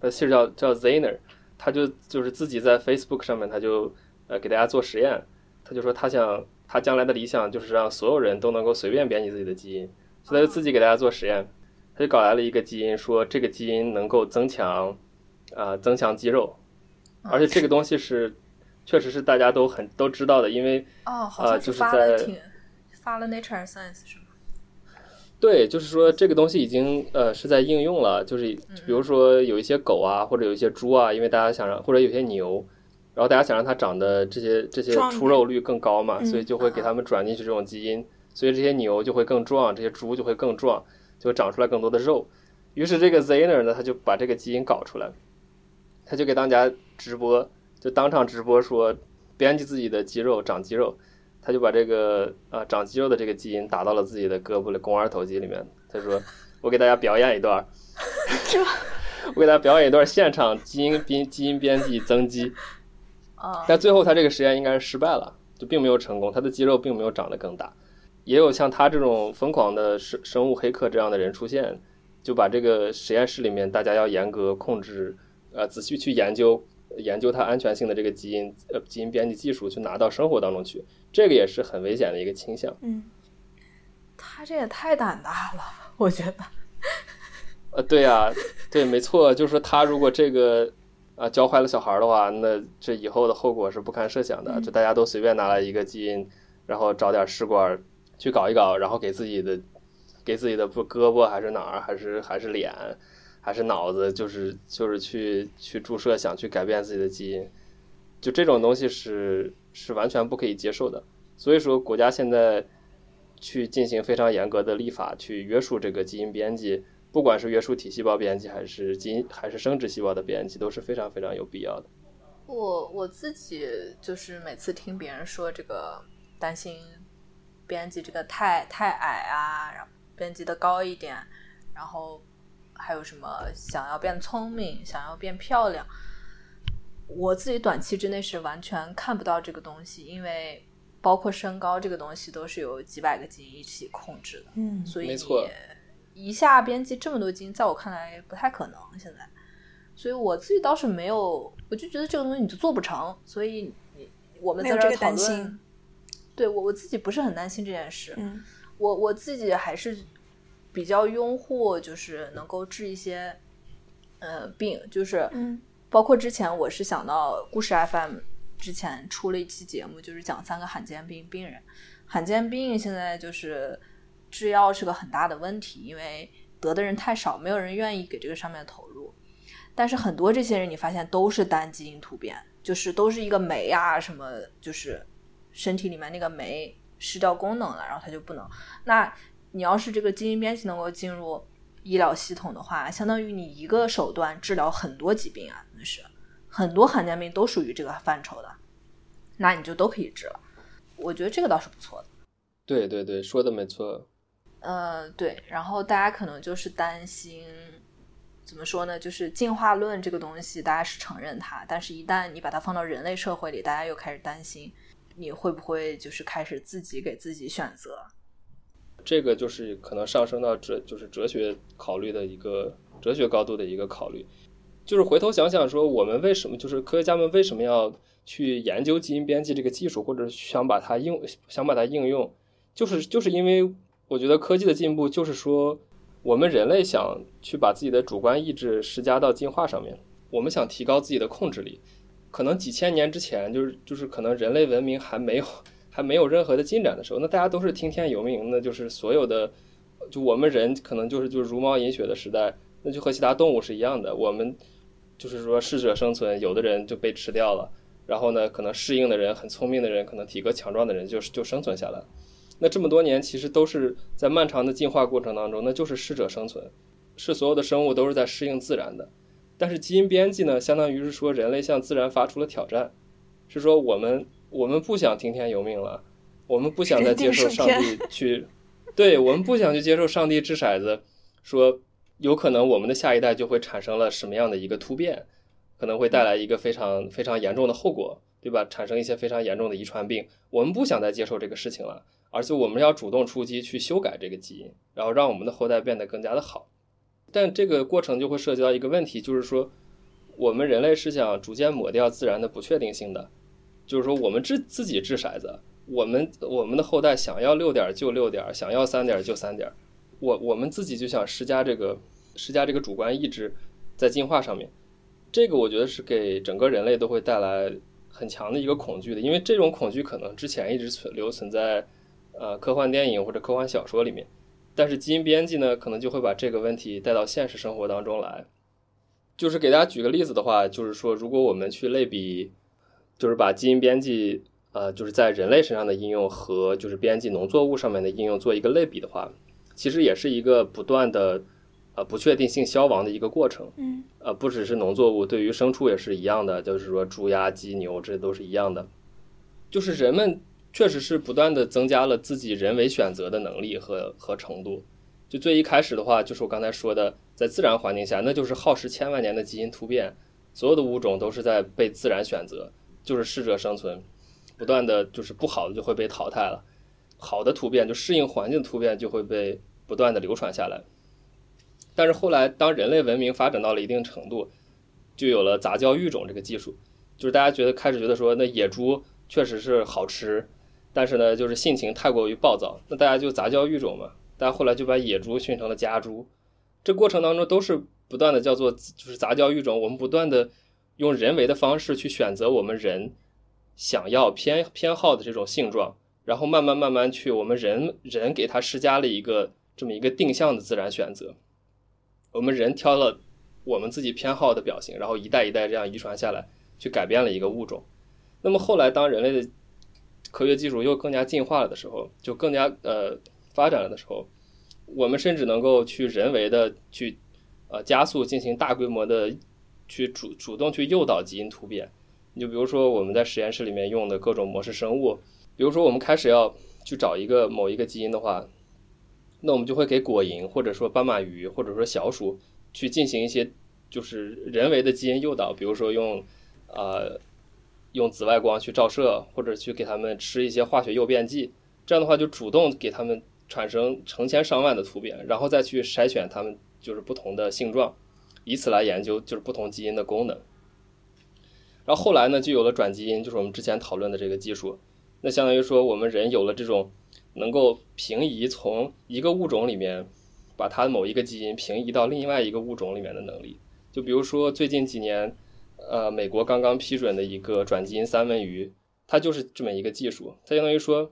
他姓叫叫 Zaner，他就就是自己在 Facebook 上面，他就呃给大家做实验，他就说他想他将来的理想就是让所有人都能够随便编辑自己的基因，所以他就自己给大家做实验，他就搞来了一个基因，说这个基因能够增强啊增强肌肉，而且这个东西是。确实是大家都很都知道的，因为哦，好像是发了发了 Nature Science 是吗？对，就是说这个东西已经呃是在应用了，就是比如说有一些狗啊，或者有一些猪啊，因为大家想让或者有些牛，然后大家想让它长得这些这些出肉率更高嘛，所以就会给它们转进去这种基因，所以这些牛就会更壮，这些猪就会更壮，就长出来更多的肉。于是这个 Zener 呢，他就把这个基因搞出来，他就给大家直播。就当场直播说，编辑自己的肌肉长肌肉，他就把这个啊长肌肉的这个基因打到了自己的胳膊的肱二头肌里面。他说：“我给大家表演一段，(laughs) 我给大家表演一段现场基因编基因编辑增肌。”啊，但最后他这个实验应该是失败了，就并没有成功，他的肌肉并没有长得更大。也有像他这种疯狂的生生物黑客这样的人出现，就把这个实验室里面大家要严格控制，呃，仔细去研究研究它安全性的这个基因呃基因编辑技术，去拿到生活当中去，这个也是很危险的一个倾向。嗯，他这也太胆大了，我觉得。呃，对呀、对，没错，就是说他如果这个啊教坏了小孩的话，那这以后的后果是不堪设想的。就大家都随便拿来一个基因，然后找点试管去搞一搞，然后给自己的给自己的不胳膊还是哪儿，还是还是脸，还是脑子，就是就是去去注射，想去改变自己的基因，就这种东西是是完全不可以接受的。所以说，国家现在去进行非常严格的立法，去约束这个基因编辑。不管是约束体细胞编辑，还是基因，还是生殖细胞的编辑，都是非常非常有必要的。我我自己就是每次听别人说这个担心编辑这个太太矮啊，然后编辑的高一点，然后还有什么想要变聪明，想要变漂亮，我自己短期之内是完全看不到这个东西，因为包括身高这个东西都是由几百个基因一起控制的，嗯所以没错你一下编辑这么多基因，在我看来不太可能。现在，所以我自己倒是没有，我就觉得这个东西你就做不成，所以你我们在这儿讨论，对我我自己不是很担心这件事。嗯我我自己还是比较拥护，就是能够治一些呃病，就是嗯包括之前我是想到故事 FM 之前出了一期节目，就是讲三个罕见病病人。罕见病现在就是制药是个很大的问题，因为得的人太少，没有人愿意给这个上面投入。但是很多这些人，你发现都是单基因突变，就是都是一个酶啊什么，就是身体里面那个酶失掉功能了，然后它就不能。那你要是这个基因编辑能够进入医疗系统的话，相当于你一个手段治疗很多疾病啊，那是很多罕见病都属于这个范畴的，那你就都可以治了。我觉得这个倒是不错的。对对对，说的没错。呃，对，然后大家可能就是担心，怎么说呢？就是进化论这个东西，大家是承认它，但是一旦你把它放到人类社会里，大家又开始担心，你会不会就是开始自己给自己选择？这个就是可能上升到哲，就是哲学考虑的一个哲学高度的一个考虑。就是回头想想说，我们为什么就是科学家们为什么要去研究基因编辑这个技术，或者想把它应想把它应用，就是就是因为我觉得科技的进步，就是说我们人类想去把自己的主观意志施加到进化上面，我们想提高自己的控制力。可能几千年之前，就是就是可能人类文明还没有还没有任何的进展的时候，那大家都是听天由命，那就是所有的，就我们人可能就是就是茹毛饮血的时代，那就和其他动物是一样的，我们就是说适者生存，有的人就被吃掉了，然后呢，可能适应的人、很聪明的人、可能体格强壮的人就是就生存下来。那这么多年，其实都是在漫长的进化过程当中，那就是适者生存，是所有的生物都是在适应自然的。但是基因编辑呢，相当于是说人类向自然发出了挑战，是说我们我们不想听天由命了，我们不想再接受上帝去，对我们不想去接受上帝掷骰子，说有可能我们的下一代就会产生了什么样的一个突变，可能会带来一个非常非常严重的后果，对吧？产生一些非常严重的遗传病，我们不想再接受这个事情了，而且我们要主动出击去修改这个基因，然后让我们的后代变得更加的好。但这个过程就会涉及到一个问题，就是说，我们人类是想逐渐抹掉自然的不确定性的，就是说，我们自自己掷骰子，我们我们的后代想要六点就六点，想要三点就三点，我我们自己就想施加这个施加这个主观意志在进化上面，这个我觉得是给整个人类都会带来很强的一个恐惧的，因为这种恐惧可能之前一直存留存在呃科幻电影或者科幻小说里面。但是基因编辑呢，可能就会把这个问题带到现实生活当中来。就是给大家举个例子的话，就是说，如果我们去类比，就是把基因编辑，呃，就是在人类身上的应用和就是编辑农作物上面的应用做一个类比的话，其实也是一个不断的，呃，不确定性消亡的一个过程。嗯呃，不只是农作物，对于牲畜也是一样的，就是说猪鸭鸡牛这都是一样的。就是人们确实是不断的增加了自己人为选择的能力和和程度。就最一开始的话，就是我刚才说的，在自然环境下，那就是耗时千万年的基因突变，所有的物种都是在被自然选择，就是适者生存，不断的就是不好的就会被淘汰了，好的突变就适应环境突变就会被不断的流传下来。但是后来，当人类文明发展到了一定程度，就有了杂交育种这个技术，就是大家觉得开始觉得说，那野猪确实是好吃，但是呢，就是性情太过于暴躁，那大家就杂交育种嘛。大家后来就把野猪训成了家猪，这过程当中都是不断的叫做就是杂交育种，我们不断的用人为的方式去选择我们人想要偏偏好的这种性状，然后慢慢慢慢去我们人人给它施加了一个这么一个定向的自然选择。我们人挑了我们自己偏好的表型，然后一代一代这样遗传下来，去改变了一个物种。那么后来，当人类的科学技术又更加进化了的时候，就更加呃发展了的时候，我们甚至能够去人为的去呃加速进行大规模的去主主动去诱导基因突变。你就比如说我们在实验室里面用的各种模式生物，比如说我们开始要去找一个某一个基因的话。那我们就会给果蝇，或者说斑马鱼，或者说小鼠，去进行一些就是人为的基因诱导，比如说用呃用紫外光去照射，或者去给他们吃一些化学诱变剂，这样的话就主动给他们产生成千上万的突变，然后再去筛选它们就是不同的性状，以此来研究就是不同基因的功能。然后后来呢，就有了转基因，就是我们之前讨论的这个技术。那相当于说我们人有了这种。能够平移从一个物种里面把它某一个基因平移到另外一个物种里面的能力，就比如说最近几年，呃，美国刚刚批准的一个转基因三文鱼，它就是这么一个技术。它相当于说，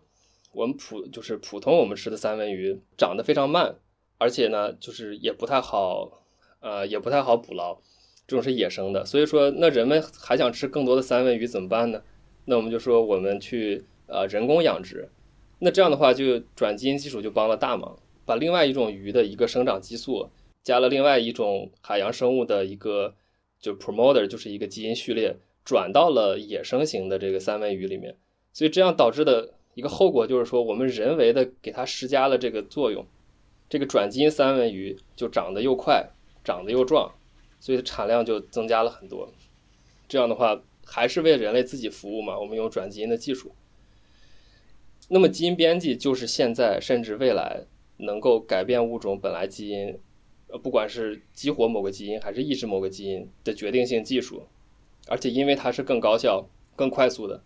我们普就是普通我们吃的三文鱼长得非常慢，而且呢，就是也不太好，呃，也不太好捕捞，这种是野生的。所以说，那人们还想吃更多的三文鱼怎么办呢？那我们就说我们去呃人工养殖。那这样的话，就转基因技术就帮了大忙，把另外一种鱼的一个生长激素加了另外一种海洋生物的一个就 promoter，就是一个基因序列，转到了野生型的这个三文鱼里面。所以这样导致的一个后果就是说，我们人为的给它施加了这个作用，这个转基因三文鱼就长得又快，长得又壮，所以产量就增加了很多。这样的话，还是为人类自己服务嘛？我们用转基因的技术。那么基因编辑就是现在甚至未来能够改变物种本来基因，呃，不管是激活某个基因还是抑制某个基因的决定性技术，而且因为它是更高效、更快速的，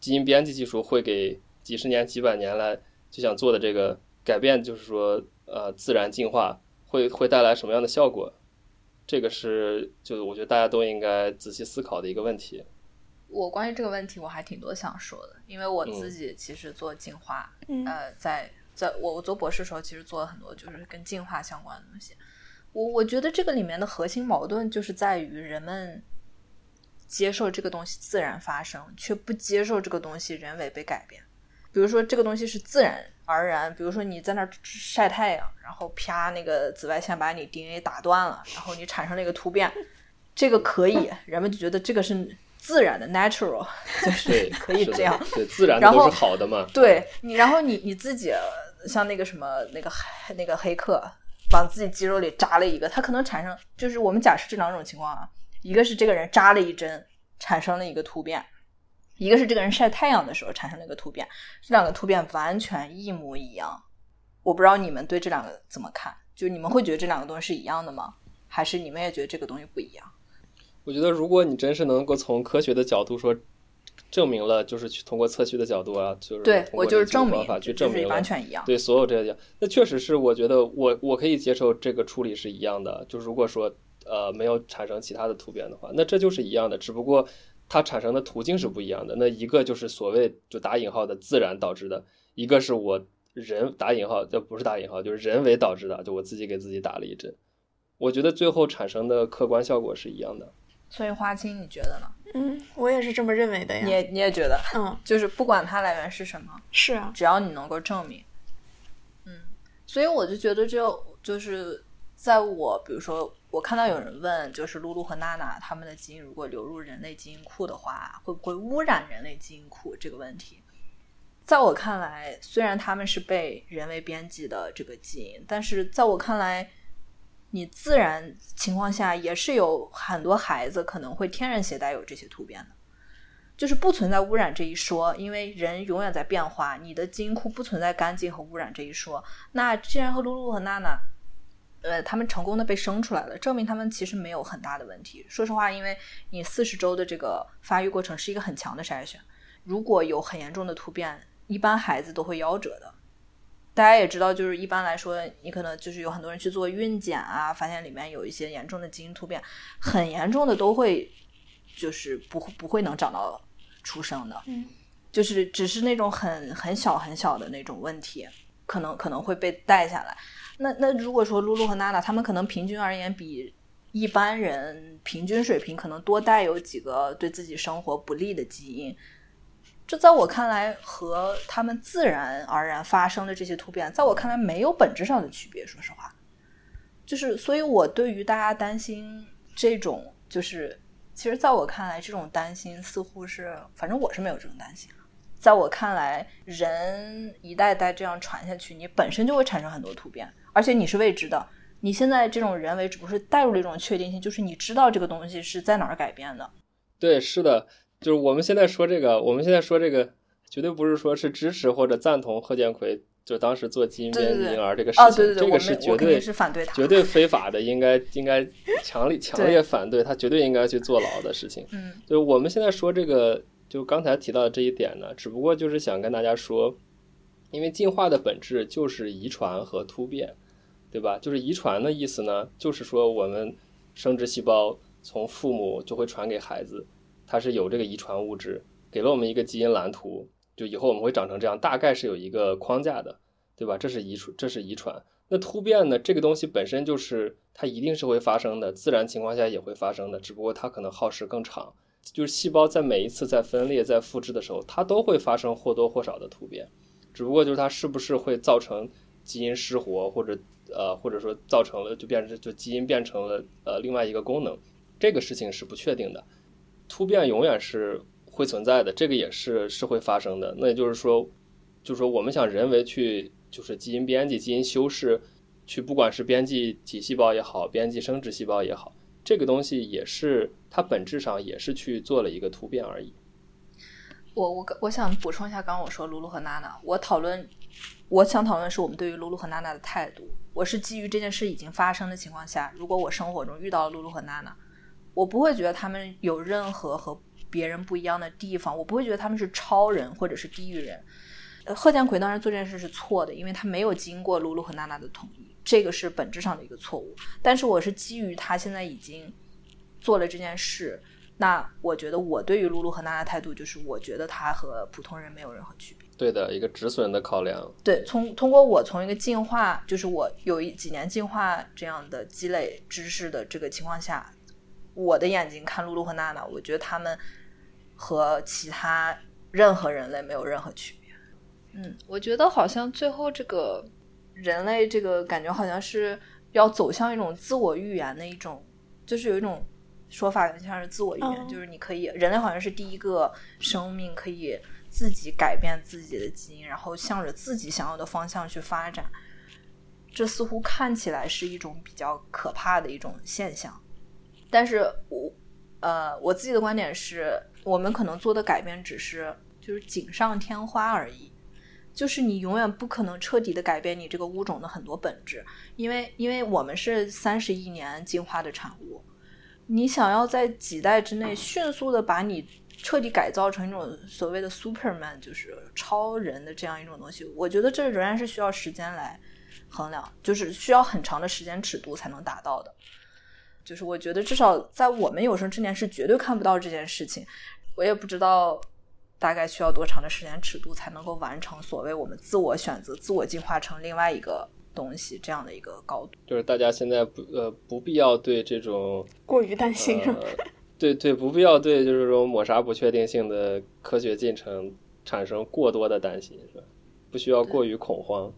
基因编辑技术会给几十年、几百年来就想做的这个改变，就是说，呃，自然进化会会带来什么样的效果？这个是就我觉得大家都应该仔细思考的一个问题。我关于这个问题我还挺多想说的，因为我自己其实做进化，呃，在在我我做博士的时候，其实做了很多就是跟进化相关的东西。我我觉得这个里面的核心矛盾就是在于人们接受这个东西自然发生，却不接受这个东西人为被改变。比如说这个东西是自然而然，比如说你在那儿晒太阳，然后啪那个紫外线把你 DNA 打断了，然后你产生了一个突变，这个可以，人们就觉得这个是。自然的 natural (laughs) 就是可以这样，对自然的都是好的嘛。对你，然后你你自己像那个什么那个那个黑客，往自己肌肉里扎了一个，他可能产生就是我们假设这两种情况啊，一个是这个人扎了一针产生了一个突变，一个是这个人晒太阳的时候产生了一个突变，这两个突变完全一模一样。我不知道你们对这两个怎么看？就你们会觉得这两个东西是一样的吗？还是你们也觉得这个东西不一样？我觉得，如果你真是能够从科学的角度说证明了，就是去通过测序的角度啊，就是对我就是证明方法去证明完全一样。对所有这些，那确实是我觉得我我可以接受这个处理是一样的。就如果说呃没有产生其他的突变的话，那这就是一样的，只不过它产生的途径是不一样的。那一个就是所谓就打引号的自然导致的，一个是我人打引号，这不是打引号，就是人为导致的，就我自己给自己打了一针。我觉得最后产生的客观效果是一样的。所以花青，你觉得呢？嗯，我也是这么认为的呀。你也你也觉得？嗯，就是不管它来源是什么，是啊，只要你能够证明。嗯，所以我就觉得，就就是在我比如说，我看到有人问，就是露露和娜娜他们的基因如果流入人类基因库的话，会不会污染人类基因库这个问题？在我看来，虽然他们是被人为编辑的这个基因，但是在我看来，你自然情况下也是有很多孩子可能会天然携带有这些突变的，就是不存在污染这一说，因为人永远在变化，你的基因库不存在干净和污染这一说。那既然和露露和娜娜，呃，他们成功的被生出来了，证明他们其实没有很大的问题。说实话，因为你四十周的这个发育过程是一个很强的筛选，如果有很严重的突变。一般孩子都会夭折的，大家也知道，就是一般来说，你可能就是有很多人去做孕检啊，发现里面有一些严重的基因突变，很严重的都会就是不不会能长到出生的，嗯，就是只是那种很很小很小的那种问题，可能可能会被带下来。那那如果说露露和娜娜，他们可能平均而言比一般人平均水平可能多带有几个对自己生活不利的基因。这在我看来和他们自然而然发生的这些突变，在我看来没有本质上的区别。说实话，就是所以，我对于大家担心这种，就是其实在我看来，这种担心似乎是，反正我是没有这种担心。在我看来，人一代代这样传下去，你本身就会产生很多突变，而且你是未知的。你现在这种人为只不过是带入了一种确定性，就是你知道这个东西是在哪儿改变的。对，是的。就是我们现在说这个，我们现在说这个，绝对不是说是支持或者赞同贺建奎就当时做基因编辑婴儿这个事情，这个是绝对是反对他，绝对非法的，应该应该强烈强烈反对他，绝对应该去坐牢的事情。嗯，就我们现在说这个，就刚才提到的这一点呢，只不过就是想跟大家说，因为进化的本质就是遗传和突变，对吧？就是遗传的意思呢，就是说我们生殖细胞从父母就会传给孩子。它是有这个遗传物质，给了我们一个基因蓝图，就以后我们会长成这样，大概是有一个框架的，对吧？这是遗传，这是遗传。那突变呢？这个东西本身就是它一定是会发生的，自然情况下也会发生的，只不过它可能耗时更长。就是细胞在每一次在分裂、在复制的时候，它都会发生或多或少的突变，只不过就是它是不是会造成基因失活，或者呃，或者说造成了就变成就基因变成了呃另外一个功能，这个事情是不确定的。突变永远是会存在的，这个也是是会发生的。那也就是说，就是说我们想人为去就是基因编辑、基因修饰，去不管是编辑体细胞也好，编辑生殖细胞也好，这个东西也是它本质上也是去做了一个突变而已。我我我想补充一下，刚刚我说露露和娜娜，我讨论，我想讨论是我们对于露露和娜娜的态度。我是基于这件事已经发生的情况下，如果我生活中遇到了露露和娜娜。我不会觉得他们有任何和别人不一样的地方，我不会觉得他们是超人或者是地狱人。呃，贺建奎当时做这件事是错的，因为他没有经过露露和娜娜的同意，这个是本质上的一个错误。但是我是基于他现在已经做了这件事，那我觉得我对于露露和娜娜态度就是，我觉得他和普通人没有任何区别。对的，一个止损的考量。对，从通过我从一个进化，就是我有一几年进化这样的积累知识的这个情况下。我的眼睛看露露和娜娜，我觉得他们和其他任何人类没有任何区别。嗯，我觉得好像最后这个人类这个感觉好像是要走向一种自我预言的一种，就是有一种说法像是自我预言，就是你可以人类好像是第一个生命可以自己改变自己的基因，然后向着自己想要的方向去发展。这似乎看起来是一种比较可怕的一种现象。但是我，呃，我自己的观点是，我们可能做的改变只是就是锦上添花而已，就是你永远不可能彻底的改变你这个物种的很多本质，因为因为我们是三十亿年进化的产物，你想要在几代之内迅速的把你彻底改造成一种所谓的 Superman，就是超人的这样一种东西，我觉得这仍然是需要时间来衡量，就是需要很长的时间尺度才能达到的。就是我觉得至少在我们有生之年是绝对看不到这件事情，我也不知道大概需要多长的时间尺度才能够完成所谓我们自我选择、自我进化成另外一个东西这样的一个高度。就是大家现在不呃不必要对这种过于担心，对对，不必要对就是说抹杀不确定性的科学进程产生过多的担心，是吧？不需要过于恐慌。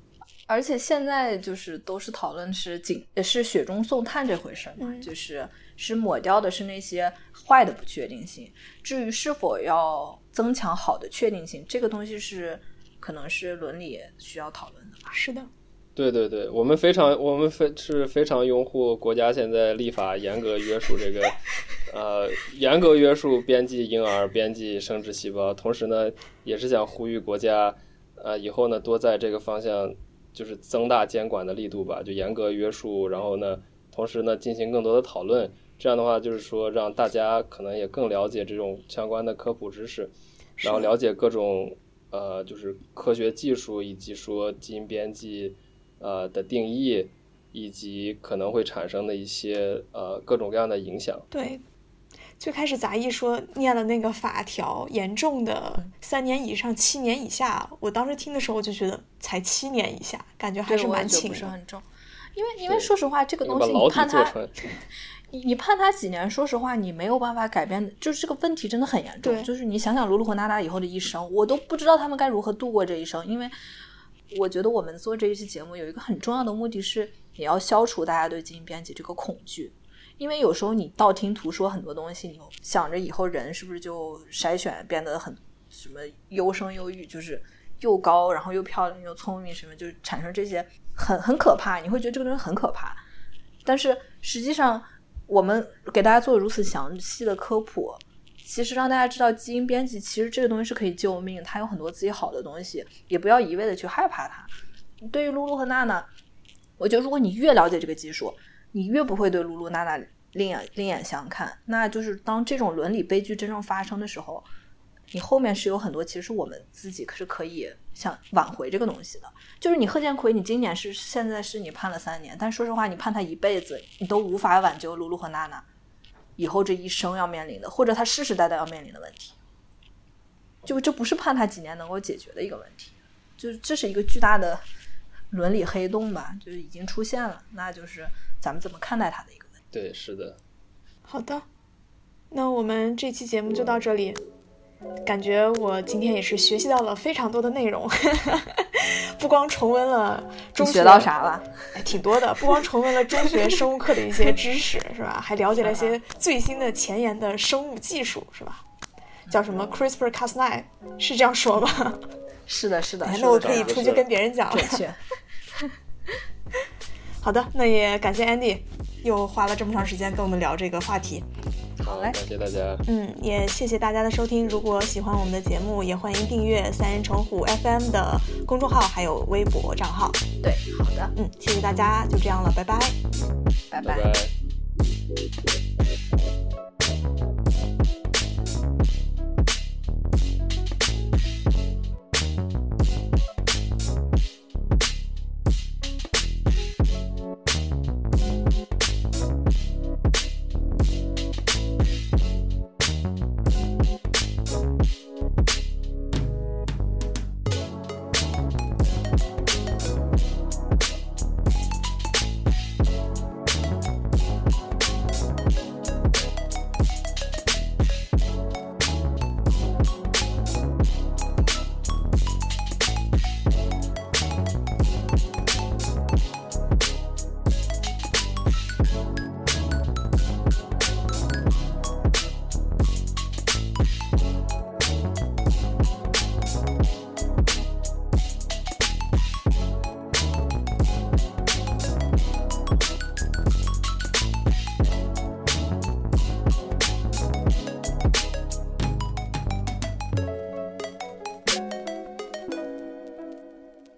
而且现在就是都是讨论是井是雪中送炭这回事儿嘛，就是是抹掉的是那些坏的不确定性。至于是否要增强好的确定性，这个东西是可能是伦理需要讨论的吧。是的，对对对，我们非常我们非是非常拥护国家现在立法严格约束这个，呃，严格约束编辑婴儿、编辑生殖细胞，同时呢，也是想呼吁国家，呃，以后呢多在这个方向就是增大监管的力度吧，就严格约束，然后呢，同时呢进行更多的讨论，这样的话就是说让大家可能也更了解这种相关的科普知识，然后了解各种呃就是科学技术以及说基因编辑。呃的定义，以及可能会产生的一些呃各种各样的影响。对，最开始杂役说念了那个法条，严重的三年以上七年以下，我当时听的时候我就觉得才七年以下，感觉还是蛮轻不是的。很重。因为因为说实话，这个东西你判他，你你判他几年，说实话，你没有办法改变，就是这个问题真的很严重。对就是你想想卢卢和娜娜以后的一生，我都不知道他们该如何度过这一生，因为我觉得我们做这一期节目有一个很重要的目的是，也要消除大家对基因编辑这个恐惧。因为有时候你道听途说很多东西，你想着以后人是不是就筛选变得很什么优生优育，就是又高，然后又漂亮又聪明，什么就产生这些很很可怕，你会觉得这个东西很可怕。但是实际上，我们给大家做如此详细的科普，其实让大家知道基因编辑其实这个东西是可以救命，它有很多自己好的东西，也不要一味的去害怕它。对于露露和娜娜，我觉得如果你越了解这个技术，你越不会对露露、娜娜另眼另眼相看。那就是当这种伦理悲剧真正发生的时候，你后面是有很多其实我们自己是可以想挽回这个东西的。就是你贺建奎，你今年是现在是你判了三年，但说实话，你判他一辈子，你都无法挽救露露和娜娜以后这一生要面临的，或者他世世代代要面临的问题。就这不是判他几年能够解决的一个问题，就是这是一个巨大的伦理黑洞吧，就是已经出现了，那就是咱们怎么看待它的一个问题。对，是的，好的，那我们这期节目就到这里。感觉我今天也是学习到了非常多的内容，(laughs) 不光重温了中学学到啥了？哎，挺多的，不光重温了中学生物课的一些知识，是吧？(laughs) 还了解了一些最新的前沿的生物技术，是吧？叫什么 CRISPR-Cas9，是这样说吗？(laughs) 是的，是的，哎那我可以出去跟别人讲了。好的，那也感谢 Andy 又花了这么长时间跟我们聊这个话题。好嘞感谢大家。嗯，也谢谢大家的收听。如果喜欢我们的节目，也欢迎订阅三人成虎 FM 的公众号还有微博账号。对，好的，嗯，谢谢大家，就这样了，拜拜。拜拜拜。